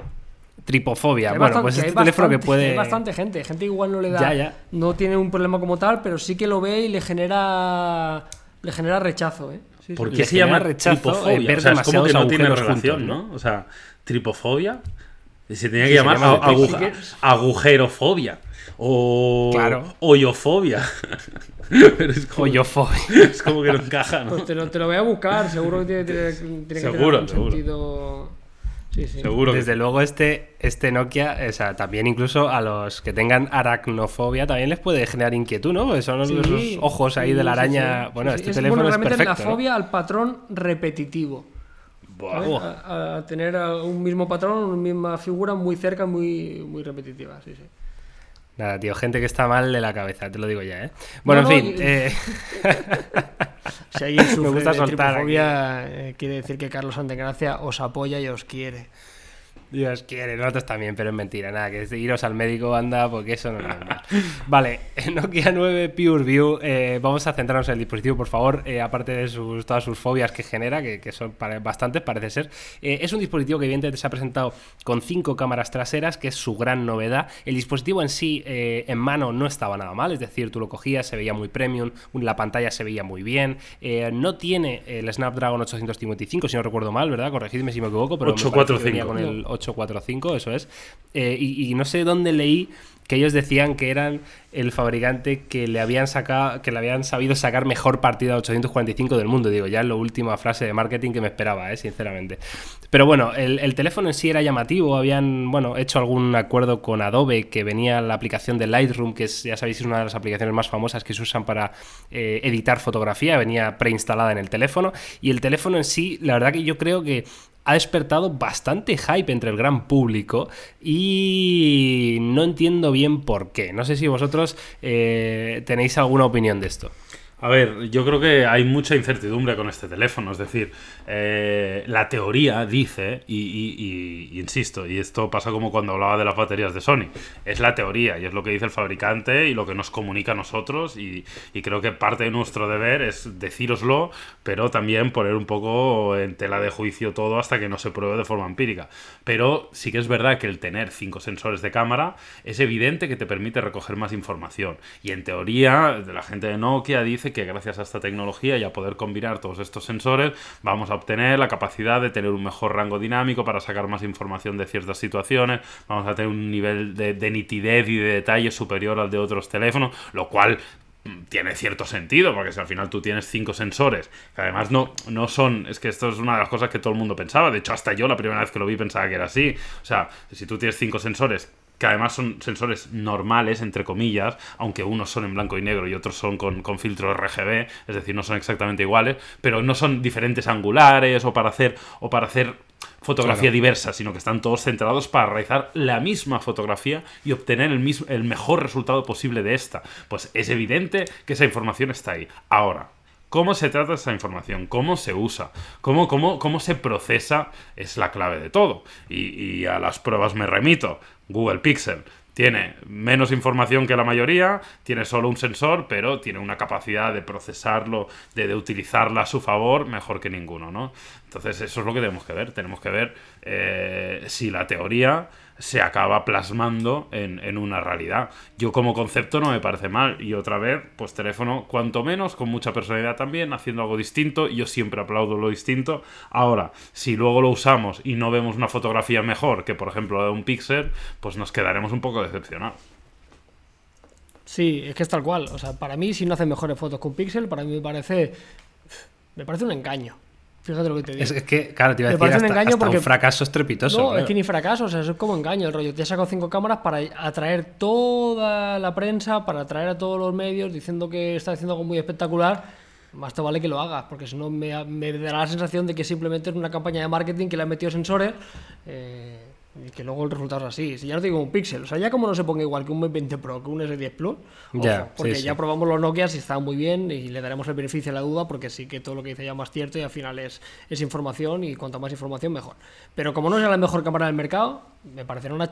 tripofobia. Bueno, pues este teléfono bastante, que puede. Hay bastante gente. Gente igual no le da. Ya, ya. No tiene un problema como tal, pero sí que lo ve y le genera. Le genera rechazo, ¿eh? Sí, ¿Por qué se llama rechazo? Tripofobia? O sea, es como que no tiene relación, juntos, ¿no? O sea, tripofobia. Se tenía que sí, llamar llama aguja, agujerofobia. O claro. hoyofobia. Pero es como, hoyofobia. Es como que no encaja, ¿no? Pues te, lo, te lo voy a buscar, seguro que tiene, tiene, tiene seguro, que tener un seguro. sentido. Sí, sí. Seguro. Desde que... luego este, este Nokia, o sea, también incluso a los que tengan aracnofobia también les puede generar inquietud, ¿no? Porque son Sí, esos ojos ahí de la araña. Bueno, este es, teléfono bueno, es realmente perfecto. la fobia al patrón repetitivo. Buah. ¿sabes? A, a, tener un mismo patrón, una misma figura muy cerca, muy, muy repetitiva. Sí, sí. Nada, tío, gente que está mal de la cabeza, te lo digo ya, ¿eh? Bueno, No, en no, fin. y- eh, Si alguien sufre de tripofobia, eh, quiere decir que Carlos Antegracia os apoya y os quiere. Dios quiere, nosotros también, pero es mentira, nada, que iros al médico, anda, porque eso no es normal. Vale, Nokia 9 Pure View, eh, vamos a centrarnos en el dispositivo, por favor, eh, aparte de sus, todas sus fobias que genera, que, que son bastantes, parece ser. Eh, es un dispositivo que evidentemente se ha presentado con cinco cámaras traseras, que es su gran novedad. El dispositivo en sí, eh, en mano, no estaba nada mal, es decir, tú lo cogías, se veía muy premium, la pantalla se veía muy bien, eh, no tiene el Snapdragon 855, si no recuerdo mal, ¿verdad? Corregidme si me equivoco, pero me parece que venía 845. con el 845, eso es. Eh, y, no sé dónde leí que ellos decían que eran el fabricante que le habían sacado, que le habían sabido sacar mejor partido al 845 del mundo. Digo, ya es la última frase de marketing que me esperaba, eh, sinceramente. Pero bueno, el, el teléfono en sí era llamativo. Habían, bueno, hecho algún acuerdo con Adobe que venía la aplicación de Lightroom, que es, ya sabéis, es una de las aplicaciones más famosas que se usan para eh, editar fotografía. Venía preinstalada en el teléfono. Y el teléfono en sí, la verdad que yo creo que ha despertado bastante hype entre el gran público y no entiendo bien por qué. No sé si vosotros eh, tenéis alguna opinión de esto. A ver, yo creo que hay mucha incertidumbre con este teléfono. Es decir, eh, la teoría dice, y, y- y- insisto, y esto pasa como cuando hablaba de las baterías de Sony, es la teoría y es lo que dice el fabricante y lo que nos comunica a nosotros. Y, y creo que parte de nuestro deber es decíroslo, pero también poner un poco en tela de juicio todo hasta que no se pruebe de forma empírica. Pero sí que es verdad que el tener cinco sensores de cámara es evidente que te permite recoger más información. Y en teoría, la gente de Nokia dice que gracias a esta tecnología y a poder combinar todos estos sensores, vamos a obtener la capacidad de tener un mejor rango dinámico para sacar más información de ciertas situaciones, vamos a tener un nivel de, de nitidez y de detalle superior al de otros teléfonos, lo cual mm, tiene cierto sentido, porque si al final tú tienes cinco sensores, que además no, no son, es que esto es una de las cosas que todo el mundo pensaba, de hecho hasta yo la primera vez que lo vi pensaba que era así, o sea, si tú tienes cinco sensores que además son sensores normales, entre comillas, aunque unos son en blanco y negro y otros son con, con filtro RGB, es decir, no son exactamente iguales, pero no son diferentes angulares o para hacer, o para hacer fotografía Claro. diversa, sino que están todos centrados para realizar la misma fotografía y obtener el, mismo, el mejor resultado posible de esta. Pues es evidente que esa información está ahí. Ahora, ¿Cómo se trata esa información? ¿Cómo se usa? ¿Cómo, cómo, cómo se procesa? Es la clave de todo. Y, y a las pruebas me remito. Google Pixel tiene menos información que la mayoría, tiene solo un sensor, pero tiene una capacidad de procesarlo, de, de utilizarla a su favor, mejor que ninguno, ¿no? Entonces eso es lo que tenemos que ver. Tenemos que ver eh, si la teoría se acaba plasmando en, una realidad. Yo como concepto no me parece mal. Y otra vez, pues teléfono, cuanto menos, con mucha personalidad también, haciendo algo distinto. Yo siempre aplaudo lo distinto. Ahora, si luego lo usamos y no vemos una fotografía mejor que, por ejemplo, la de un Pixel, pues nos quedaremos un poco decepcionados. Sí, es que es tal cual. O sea, para mí, si no hace mejores fotos con Pixel, para mí me parece Me parece un engaño. Fíjate lo que te digo. Es, es que, claro, te iba a Me decir parece un hasta, engaño hasta porque- un fracaso estrepitoso. No, claro. es que ni fracaso, o sea, eso es como engaño el rollo. Te he sacado cinco cámaras para atraer toda la prensa, para atraer a todos los medios diciendo que está haciendo algo muy espectacular. Más te vale que lo hagas, porque si no me, me dará la sensación de que simplemente es una campaña de marketing que le han metido sensores eh, que luego el resultado es así. Si ya no digo un Pixel, o sea, ya como no se ponga igual que un Mate 20 Pro que un S10 Plus, ojo, porque sí. ya probamos los Nokia y está muy bien y le daremos el beneficio a la duda porque sí que todo lo que dice ya es más cierto y al final es, es información y cuanta más información mejor. Pero como no es la mejor cámara del mercado, me parecerá una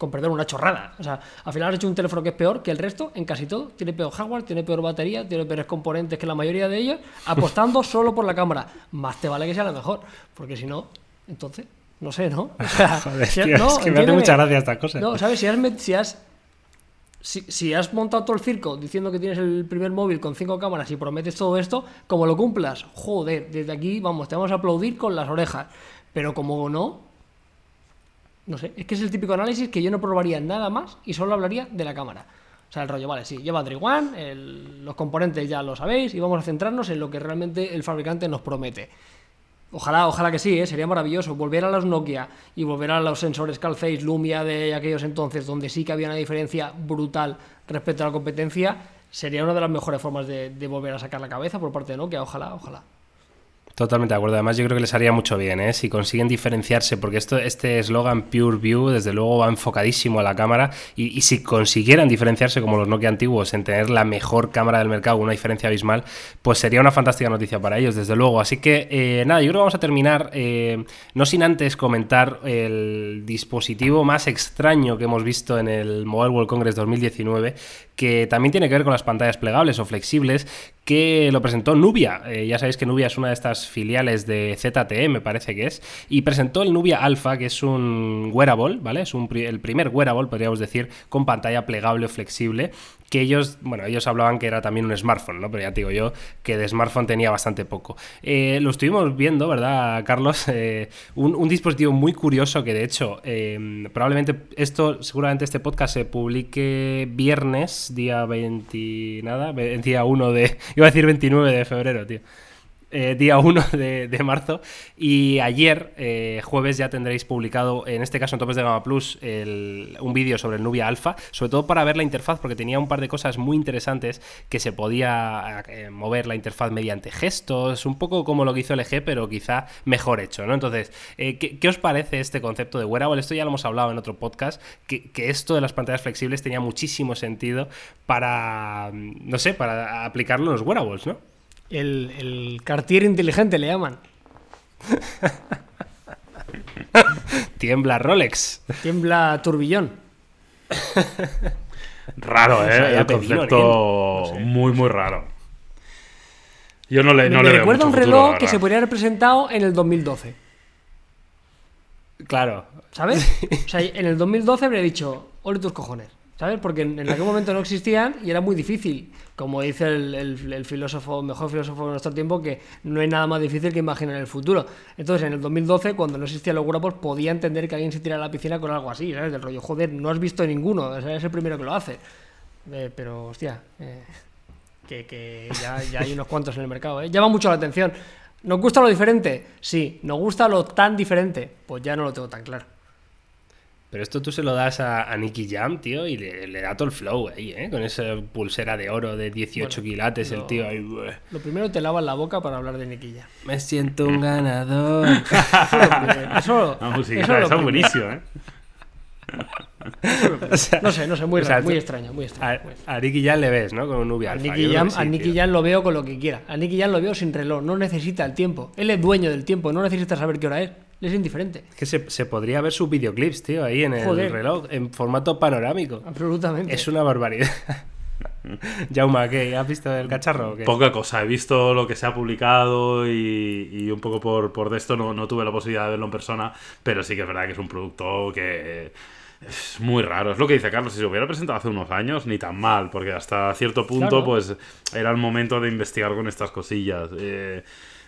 con perdón, una chorrada. O sea, al final has hecho un teléfono que es peor que el resto en casi todo. Tiene peor hardware, tiene peor batería, tiene peores componentes que la mayoría de ellos, apostando solo por la cámara. Más te vale que sea la mejor, porque si no, entonces, no sé, ¿no? O sea, Joder, si- tío, no, es que me hace mucha gracia estas cosas. No, ¿sabes? Si has, si has si, si has montado todo el circo diciendo que tienes el primer móvil con cinco cámaras y prometes todo esto, como lo cumplas, joder, desde aquí, vamos, te vamos a aplaudir con las orejas. Pero como no, no sé, es que es el típico análisis que yo no probaría nada más y solo hablaría de la cámara. O sea, el rollo, vale, sí, lleva Android One, el- los componentes ya lo sabéis y vamos a centrarnos en lo que realmente el fabricante nos promete. Ojalá, ojalá que sí, ¿eh? sería maravilloso. Volver a los Nokia y volver a los sensores Calface, Lumia de aquellos entonces, donde sí que había una diferencia brutal respecto a la competencia, sería una de las mejores formas de, de volver a sacar la cabeza por parte de Nokia. Ojalá, ojalá. Totalmente de acuerdo. Además, yo creo que les haría mucho bien, ¿eh? Si consiguen diferenciarse, porque esto, este eslogan Pure View, desde luego, va enfocadísimo a la cámara. Y, si consiguieran diferenciarse como los Nokia antiguos en tener la mejor cámara del mercado, una diferencia abismal, pues sería una fantástica noticia para ellos, desde luego. Así que, eh, nada, yo creo que vamos a terminar, eh, no sin antes comentar el dispositivo más extraño que hemos visto en el Mobile World Congress 2019, que también tiene que ver con las pantallas plegables o flexibles, que lo presentó Nubia. Eh, ya sabéis que Nubia es una de estas filiales de ZTE, me parece que es, y presentó el Nubia Alpha, que es un wearable, ¿vale? Es un el primer wearable, podríamos decir, con pantalla plegable o flexible, que ellos, bueno, ellos hablaban que era también un smartphone, ¿no? Pero ya te digo yo que de smartphone tenía bastante poco. Eh, lo estuvimos viendo, ¿verdad, Carlos? Eh, un, dispositivo muy curioso que de hecho, eh, probablemente esto, seguramente este podcast se publique viernes, día 20, nada, día 1 de, iba a decir 29 de febrero, tío. Eh, día 1 de, marzo. Y ayer, eh, jueves, ya tendréis publicado, en este caso en Topes de Gama Plus, el- un vídeo sobre el Nubia Alpha, sobre todo para ver la interfaz, porque tenía un par de cosas muy interesantes que se podía eh, mover la interfaz mediante gestos, un poco como lo que hizo LG, pero quizá mejor hecho, ¿no? Entonces, eh, ¿qué, os parece este concepto de wearable? Esto ya lo hemos hablado en otro podcast, que, que esto de las pantallas flexibles tenía muchísimo sentido para, no sé, para aplicarlo en los wearables, ¿no? El, el Cartier inteligente le llaman. Tiembla Rolex. Tiembla turbillón. Raro, ¿eh? El concepto muy, muy raro. Yo no le, no me le recuerda un futuro, reloj que se podría haber presentado en el 2012. Claro. ¿Sabes? O sea, en el 2012 habría dicho, ole tus cojones. ¿Sabes? Porque en, en momento no existían y era muy difícil. Como dice el, el- el filósofo, mejor filósofo de nuestro tiempo, que no hay nada más difícil que imaginar el futuro. Entonces, en el 2012, cuando no existía los wearables, podía entender que alguien se tirara a la piscina con algo así, ¿sabes? Del rollo, joder, no has visto ninguno, o sea, eres el primero que lo hace. Eh, pero, hostia, eh, que, que ya, ya hay unos cuantos en el mercado, ¿eh? Llama mucho la atención. ¿Nos gusta lo diferente? Sí. ¿Nos gusta lo tan diferente? Pues ya no lo tengo tan claro. Pero esto tú se lo das a, a Nicky Jam, tío, y le, le da todo el flow ahí, ¿eh? Con esa pulsera de oro de 18 Bueno, quilates, el tío ahí. "Bueh, Lo primero te lavas la boca para hablar de Niquilla. Me siento un ganador. Eso, La musiquita eso es lo esa primero. buenísimo, ¿eh? O sea, No sé, no sé, muy o sea, raro, muy tú- extraño, muy extraño. A, a Nicky Jam le ves, ¿no? Con un Nubia A. Nicky Jam, sí, a Nicky. Jam lo veo con lo que quiera. A Nicky Jam lo veo sin reloj, no necesita el tiempo. Él es dueño del tiempo, no necesita saber qué hora es. Él es indiferente. Es que se, se podría ver sus videoclips, tío, ahí en el Joder. reloj, en formato panorámico. Absolutamente. Es una barbaridad. Jauma, ¿qué? ¿Has visto el cacharro o qué? Poca cosa, he visto lo que se ha publicado y, y un poco por, por de esto no, no tuve la posibilidad de verlo en persona, pero sí que es verdad que es un producto que es muy raro. Es lo que dice Carlos, si se hubiera presentado hace unos años, ni tan mal, porque hasta cierto punto Claro. pues era el momento de investigar con estas cosillas. Eh,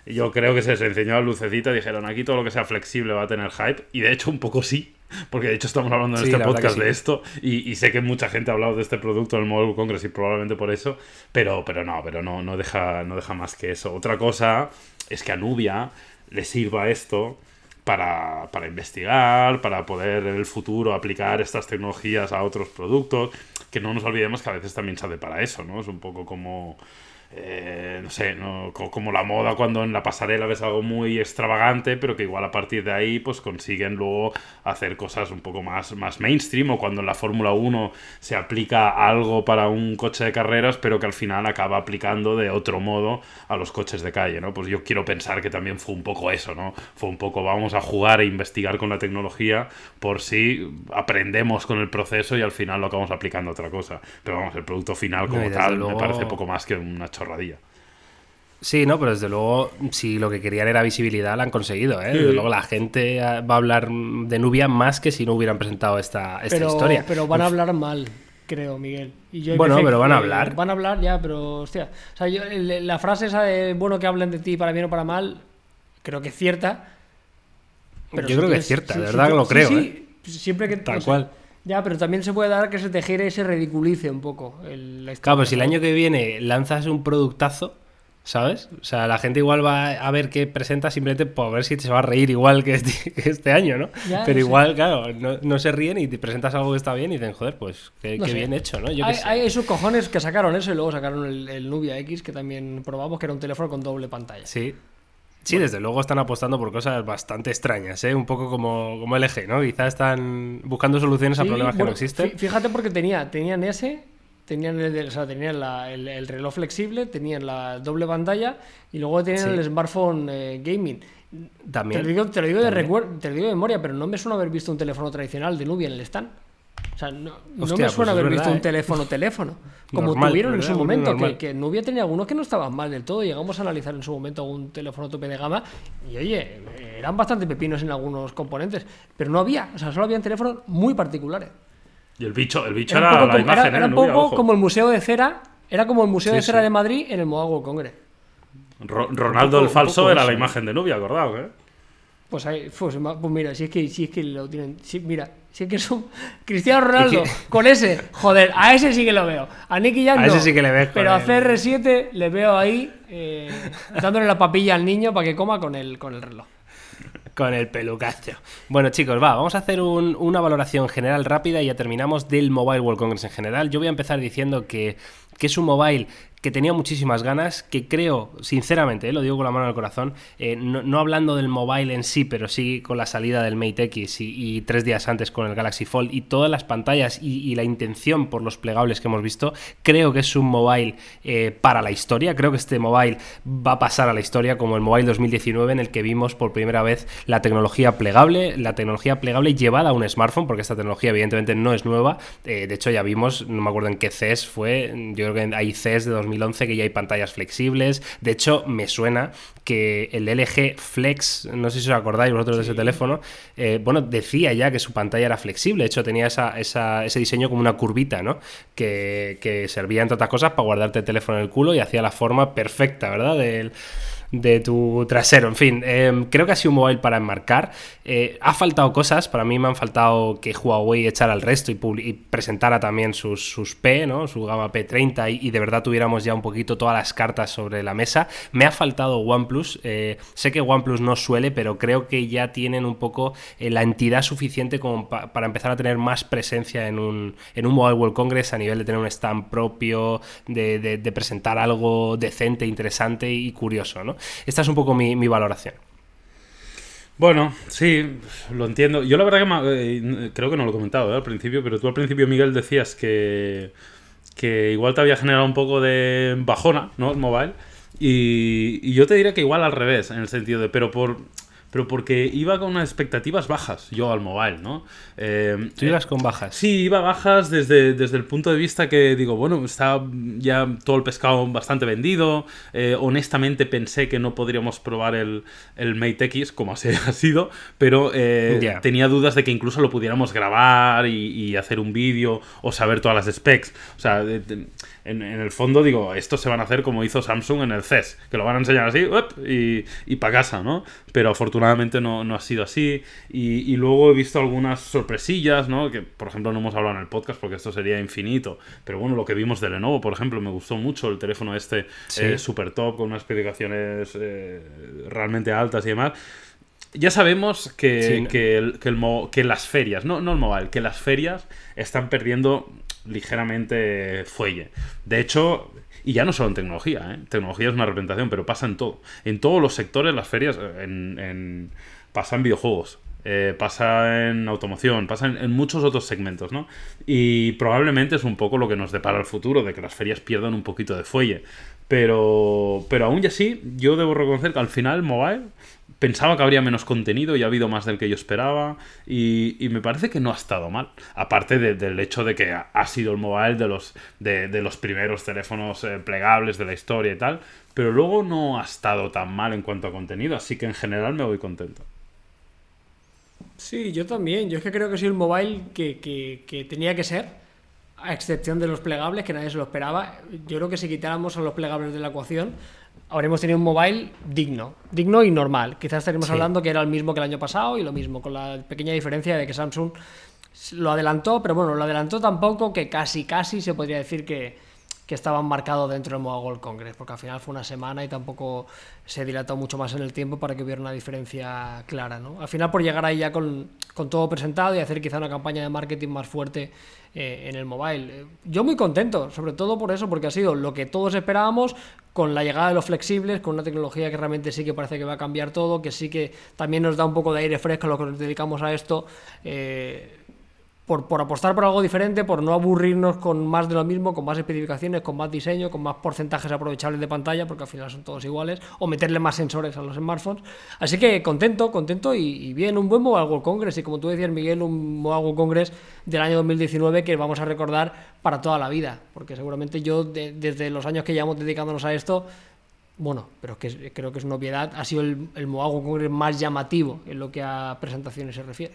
yo creo que se les enseñó la lucecita dijeron aquí todo lo que sea flexible va a tener hype, y de hecho un poco sí. porque de hecho estamos hablando en Sí, este podcast sí. de esto y, y sé que mucha gente ha hablado de este producto en el Mobile World Congress y probablemente por eso, pero, pero no, pero no, no, deja, no deja más que eso. Otra cosa es que a Nubia le sirva esto para, para investigar, para poder en el futuro aplicar estas tecnologías a otros productos, que no nos olvidemos que a veces también sale para eso, ¿no? Es un poco como... eh, no sé, ¿no? Co- como la moda cuando en la pasarela ves algo muy extravagante, pero que igual a partir de ahí pues consiguen luego hacer cosas un poco más, más mainstream o cuando en la Fórmula 1 se aplica algo para un coche de carreras, pero que al final acaba aplicando de otro modo a los coches de calle, ¿no? Pues yo quiero pensar que también fue un poco eso, ¿no? Fue un poco vamos a jugar e investigar con la tecnología por si aprendemos con el proceso y al final lo acabamos aplicando a otra cosa. Pero vamos, el producto final No, como desde tal me luego- parece poco más que una chorradilla. Sí, no, pero desde luego, si lo que querían era visibilidad, la han conseguido, ¿eh? Desde luego la gente va a hablar de Nubia más que si no hubieran presentado esta, esta pero, historia. pero van a hablar mal, creo, Miguel. Y yo Bueno, pero van a hablar. Van a hablar ya, pero hostia. O sea, yo, la frase esa de bueno que hablen de ti para bien o para mal, creo que es cierta. Yo si creo que es cierta, si- de verdad que lo sí, creo, sí, ¿eh? Siempre que Tal o sea, cual. Ya, pero también se puede dar que se te gire y se ridiculice un poco el, la. Claro, pues si el año que viene lanzas un productazo, ¿sabes? O sea, la gente igual va a ver qué presenta simplemente por ver si te se va a reír igual que este, que este año, ¿no? Ya, Pero no sé. igual, claro, no, no se ríen y te presentas algo que está bien y dicen, joder, pues qué, No qué sé. bien hecho, ¿no? Yo hay esos cojones que sacaron eso y luego sacaron el, el Nubia X que también probamos, que era un teléfono con doble pantalla. Sí. Sí, desde luego están apostando por cosas bastante extrañas, ¿eh? Un poco como, como LG, ¿no? Quizás están buscando soluciones a problemas que no existen. fí- Fíjate porque tenía, tenían ese, tenían el, o sea, tenían la- el, el reloj flexible, tenían la doble pantalla y luego tenían Sí. el smartphone eh, gaming. También. Te lo digo, te lo digo de recuerdo, te lo digo de memoria, pero no me suena haber visto un teléfono tradicional de Nubia en el stand. O sea, no, me pues suena es haber verdad, visto un ¿eh? teléfono teléfono. Como Normal, tuvieron en su momento, que, que Nubia tenía algunos que no estaban mal del todo. Llegamos a analizar en su momento algún teléfono tope de gama y oye, eran bastante pepinos en algunos componentes, pero no había, o sea, solo habían teléfonos muy particulares. Y el bicho, el bicho Era era, un poco, la como, imagen, era- ¿eh? era un poco ojo. como el Museo de Cera, era como el Museo Sí, de Cera sí. de Madrid en el Mobile World Congress. Ro- Ronaldo poco- el falso era eso, la imagen de Nubia, acordado, ¿eh? Pues, ahí, pues, pues mira, si es que, si es que lo tienen. si- mira, si es que son. Cristiano Ronaldo, con ese, joder, a ese sí que lo veo. A Nicky Jam A no. ese sí que le ves Pero a el- CR7 le veo ahí eh, dándole la papilla al niño para que coma con el, con el reloj. Con el pelucacho. Bueno, chicos, va, vamos a hacer un- una valoración general rápida y ya terminamos del Mobile World Congress en general. Yo voy a empezar diciendo que, que es un mobile que tenía muchísimas ganas, que creo, sinceramente, eh, lo digo con la mano en corazón, eh, no, no hablando del mobile en sí, pero sí con la salida del Mate X y, tres días antes con el Galaxy Fold y todas las pantallas y, la intención por los plegables que hemos visto, creo que es un mobile eh, para la historia. Creo que este mobile va a pasar a la historia como el mobile 2019 en el que vimos por primera vez la tecnología plegable, la tecnología plegable llevada a un smartphone, porque esta tecnología evidentemente no es nueva. Eh, de hecho, ya vimos, no me acuerdo en qué CES fue, yo creo que hay CES de 2011 que ya hay pantallas flexibles. De hecho, me suena que el LG Flex, no sé si os acordáis vosotros de ese teléfono, eh, bueno, decía ya que su pantalla era flexible. De hecho, tenía esa, esa- ese diseño como una curvita, ¿no? Que, que servía, entre otras cosas, para guardarte el teléfono en el culo y hacía la forma perfecta, ¿verdad? Del, de tu trasero. En fin, eh, creo que ha sido un mobile para enmarcar. Eh, ha faltado cosas, para mí me han faltado que Huawei echara el resto y, presentara también sus, sus P, ¿no? su gama P30 y, de verdad tuviéramos ya un poquito todas las cartas sobre la mesa. Me ha faltado OnePlus. eh, sé que OnePlus no suele, pero creo que ya tienen un poco eh, la entidad suficiente como pa- para empezar a tener más presencia en un, en un Mobile World Congress a nivel de tener un stand propio, de presentar algo decente, interesante y curioso, ¿no? Esta es un poco mi, valoración. Bueno, sí, lo entiendo. Yo la verdad que eh, creo que no lo he comentado ¿eh? al principio, pero tú al principio, Miguel, decías que, que igual te había generado un poco de bajona, ¿no? El mobile. Y, y yo te diría que igual al revés, en el sentido de, pero por... Pero porque iba con unas expectativas bajas yo al mobile, ¿no? Eh, Tú ibas con bajas. Sí, iba bajas desde, desde el punto de vista que digo, bueno, está ya todo el pescado bastante vendido. eh, honestamente pensé que no podríamos probar el, el Mate X, como así ha sido, pero eh, tenía dudas de que incluso lo pudiéramos grabar y, y hacer un vídeo o saber todas las specs. O sea, de- de- en, en el fondo digo, estos se van a hacer como hizo Samsung en el CES, que lo van a enseñar así ¡up! y, y para casa, ¿no? Pero afortunadamente no, no ha sido así. Y, y luego he visto algunas sorpresillas, ¿no? Que por ejemplo no hemos hablado en el podcast porque esto sería infinito. Pero bueno, lo que vimos de Lenovo, por ejemplo, me gustó mucho el teléfono este Sí. eh, super top con unas especificaciones eh, realmente altas y demás. Ya sabemos que, Sí. que, el- que el mo- que las ferias, no, no el mobile, que las ferias están perdiendo ligeramente fuelle. De hecho, y ya no solo en tecnología, ¿eh? tecnología es una representación, pero pasa en todo. En todos los sectores las ferias, en, en- pasa en videojuegos, eh, pasa en automoción, pasa en, muchos otros segmentos, ¿no? Y probablemente es un poco lo que nos depara el futuro, de que las ferias pierdan un poquito de fuelle. Pero, pero aún así, yo debo reconocer que al final mobile pensaba que habría menos contenido y ha habido más del que yo esperaba y, me parece que no ha estado mal. Aparte de- del hecho de que ha, sido el mobile de los, de, los primeros teléfonos eh, plegables de la historia y tal, pero luego no ha estado tan mal en cuanto a contenido, así que en general me voy contento. Sí, yo también. Yo es que creo que sido el mobile que- que tenía que ser, a excepción de los plegables, que nadie se lo esperaba. Yo creo que si quitáramos a los plegables de la ecuación, habríamos tenido un mobile digno, digno y normal. Quizás estaríamos Sí. hablando que era el mismo que el año pasado y lo mismo, con la pequeña diferencia de que Samsung lo adelantó, pero bueno, lo adelantó tampoco que casi, casi se podría decir que, que estaban marcados dentro del Mobile World Congress, porque al final fue una semana y tampoco se dilató mucho más en el tiempo para que hubiera una diferencia clara. ¿no? Al final, por llegar ahí ya con, con todo presentado y hacer quizá una campaña de marketing más fuerte eh, en el mobile. Eh, Yo muy contento, sobre todo por eso, porque ha sido lo que todos esperábamos con la llegada de los flexibles, con una tecnología que realmente sí que parece que va a cambiar todo, que sí que también nos da un poco de aire fresco a los que nos dedicamos a esto. eh, por, apostar por algo diferente, por no aburrirnos con más de lo mismo, con más especificaciones, con más diseño, con más porcentajes aprovechables de pantalla, porque al final son todos iguales, o meterle más sensores a los smartphones. Así que contento, contento y, bien, un buen Mobile World Congress. Y como tú decías, Miguel, un Mobile World Congress del año 2019 que vamos a recordar para toda la vida, porque seguramente yo, de- desde los años que llevamos dedicándonos a esto, bueno, pero que es- creo que es una obviedad, ha sido el, el Mobile Congress más llamativo en lo que a presentaciones se refiere.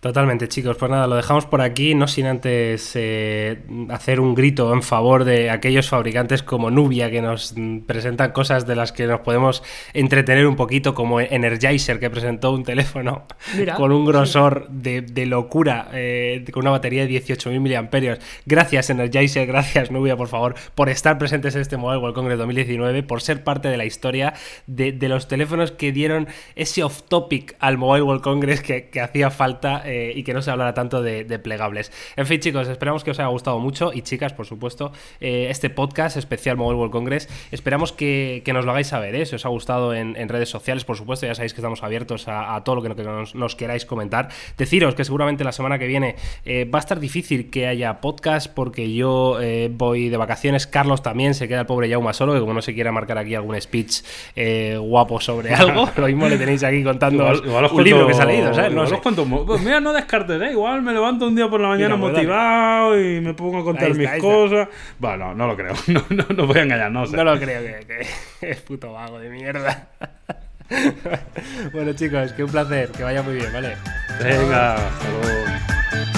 Totalmente, chicos. Pues nada, lo dejamos por aquí, no sin antes eh, hacer un grito en favor de aquellos fabricantes como Nubia que nos mm, presentan cosas de las que nos podemos entretener un poquito, como Energizer que presentó un teléfono Mira, con un grosor de, de locura, eh, con una batería de 18.000 miliamperios. Gracias Energizer, gracias Nubia, por favor, por estar presentes en este Mobile World Congress 2019, por ser parte de la historia de, de los teléfonos que dieron ese off-topic al Mobile World Congress que, que hacía falta eh, y que no se hablara tanto de, de plegables. En fin, chicos, esperamos que os haya gustado mucho y chicas, por supuesto, eh, este podcast especial Mobile World Congress. Esperamos que, que nos lo hagáis saber, ¿eh? si os ha gustado en, en redes sociales, por supuesto, ya sabéis que estamos abiertos a, a todo lo que, nos, nos queráis comentar. Deciros que seguramente la semana que viene eh, va a estar difícil que haya podcast porque yo voy de vacaciones, Carlos también, se queda el pobre Yauma solo, que como no se quiera marcar aquí algún speech guapo sobre algo, lo mismo le tenéis aquí contando Igual- un libro que se ha leído, ¿sabes? No sé. os cuento pues mira, no descartes, ¿eh? Igual me levanto un día por la mañana Mira, pues dale. motivado y me pongo a contar está, mis cosas. Bueno, no lo creo. No, no, no voy a engañar, no sé. No lo creo que, que es puto vago de mierda. bueno, chicos, que un placer, que vaya muy bien, ¿vale? Venga, hasta luego.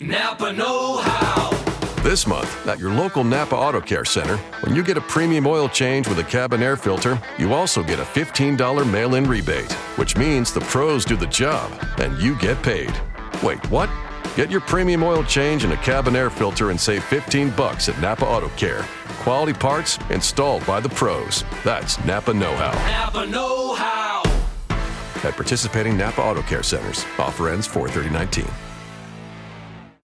Napa Know How. This month, at your local Napa Auto Care Center, when you get a premium oil change with a cabin air filter, you also get a $15 mail in rebate, which means the pros do the job and you get paid. Wait, what? Get your premium oil change and a cabin air filter and save 15 bucks at Napa Auto Care. Quality parts installed by the pros. That's Napa Know How. Napa Know How. At participating Napa Auto Care Centers. Offer ends 43019.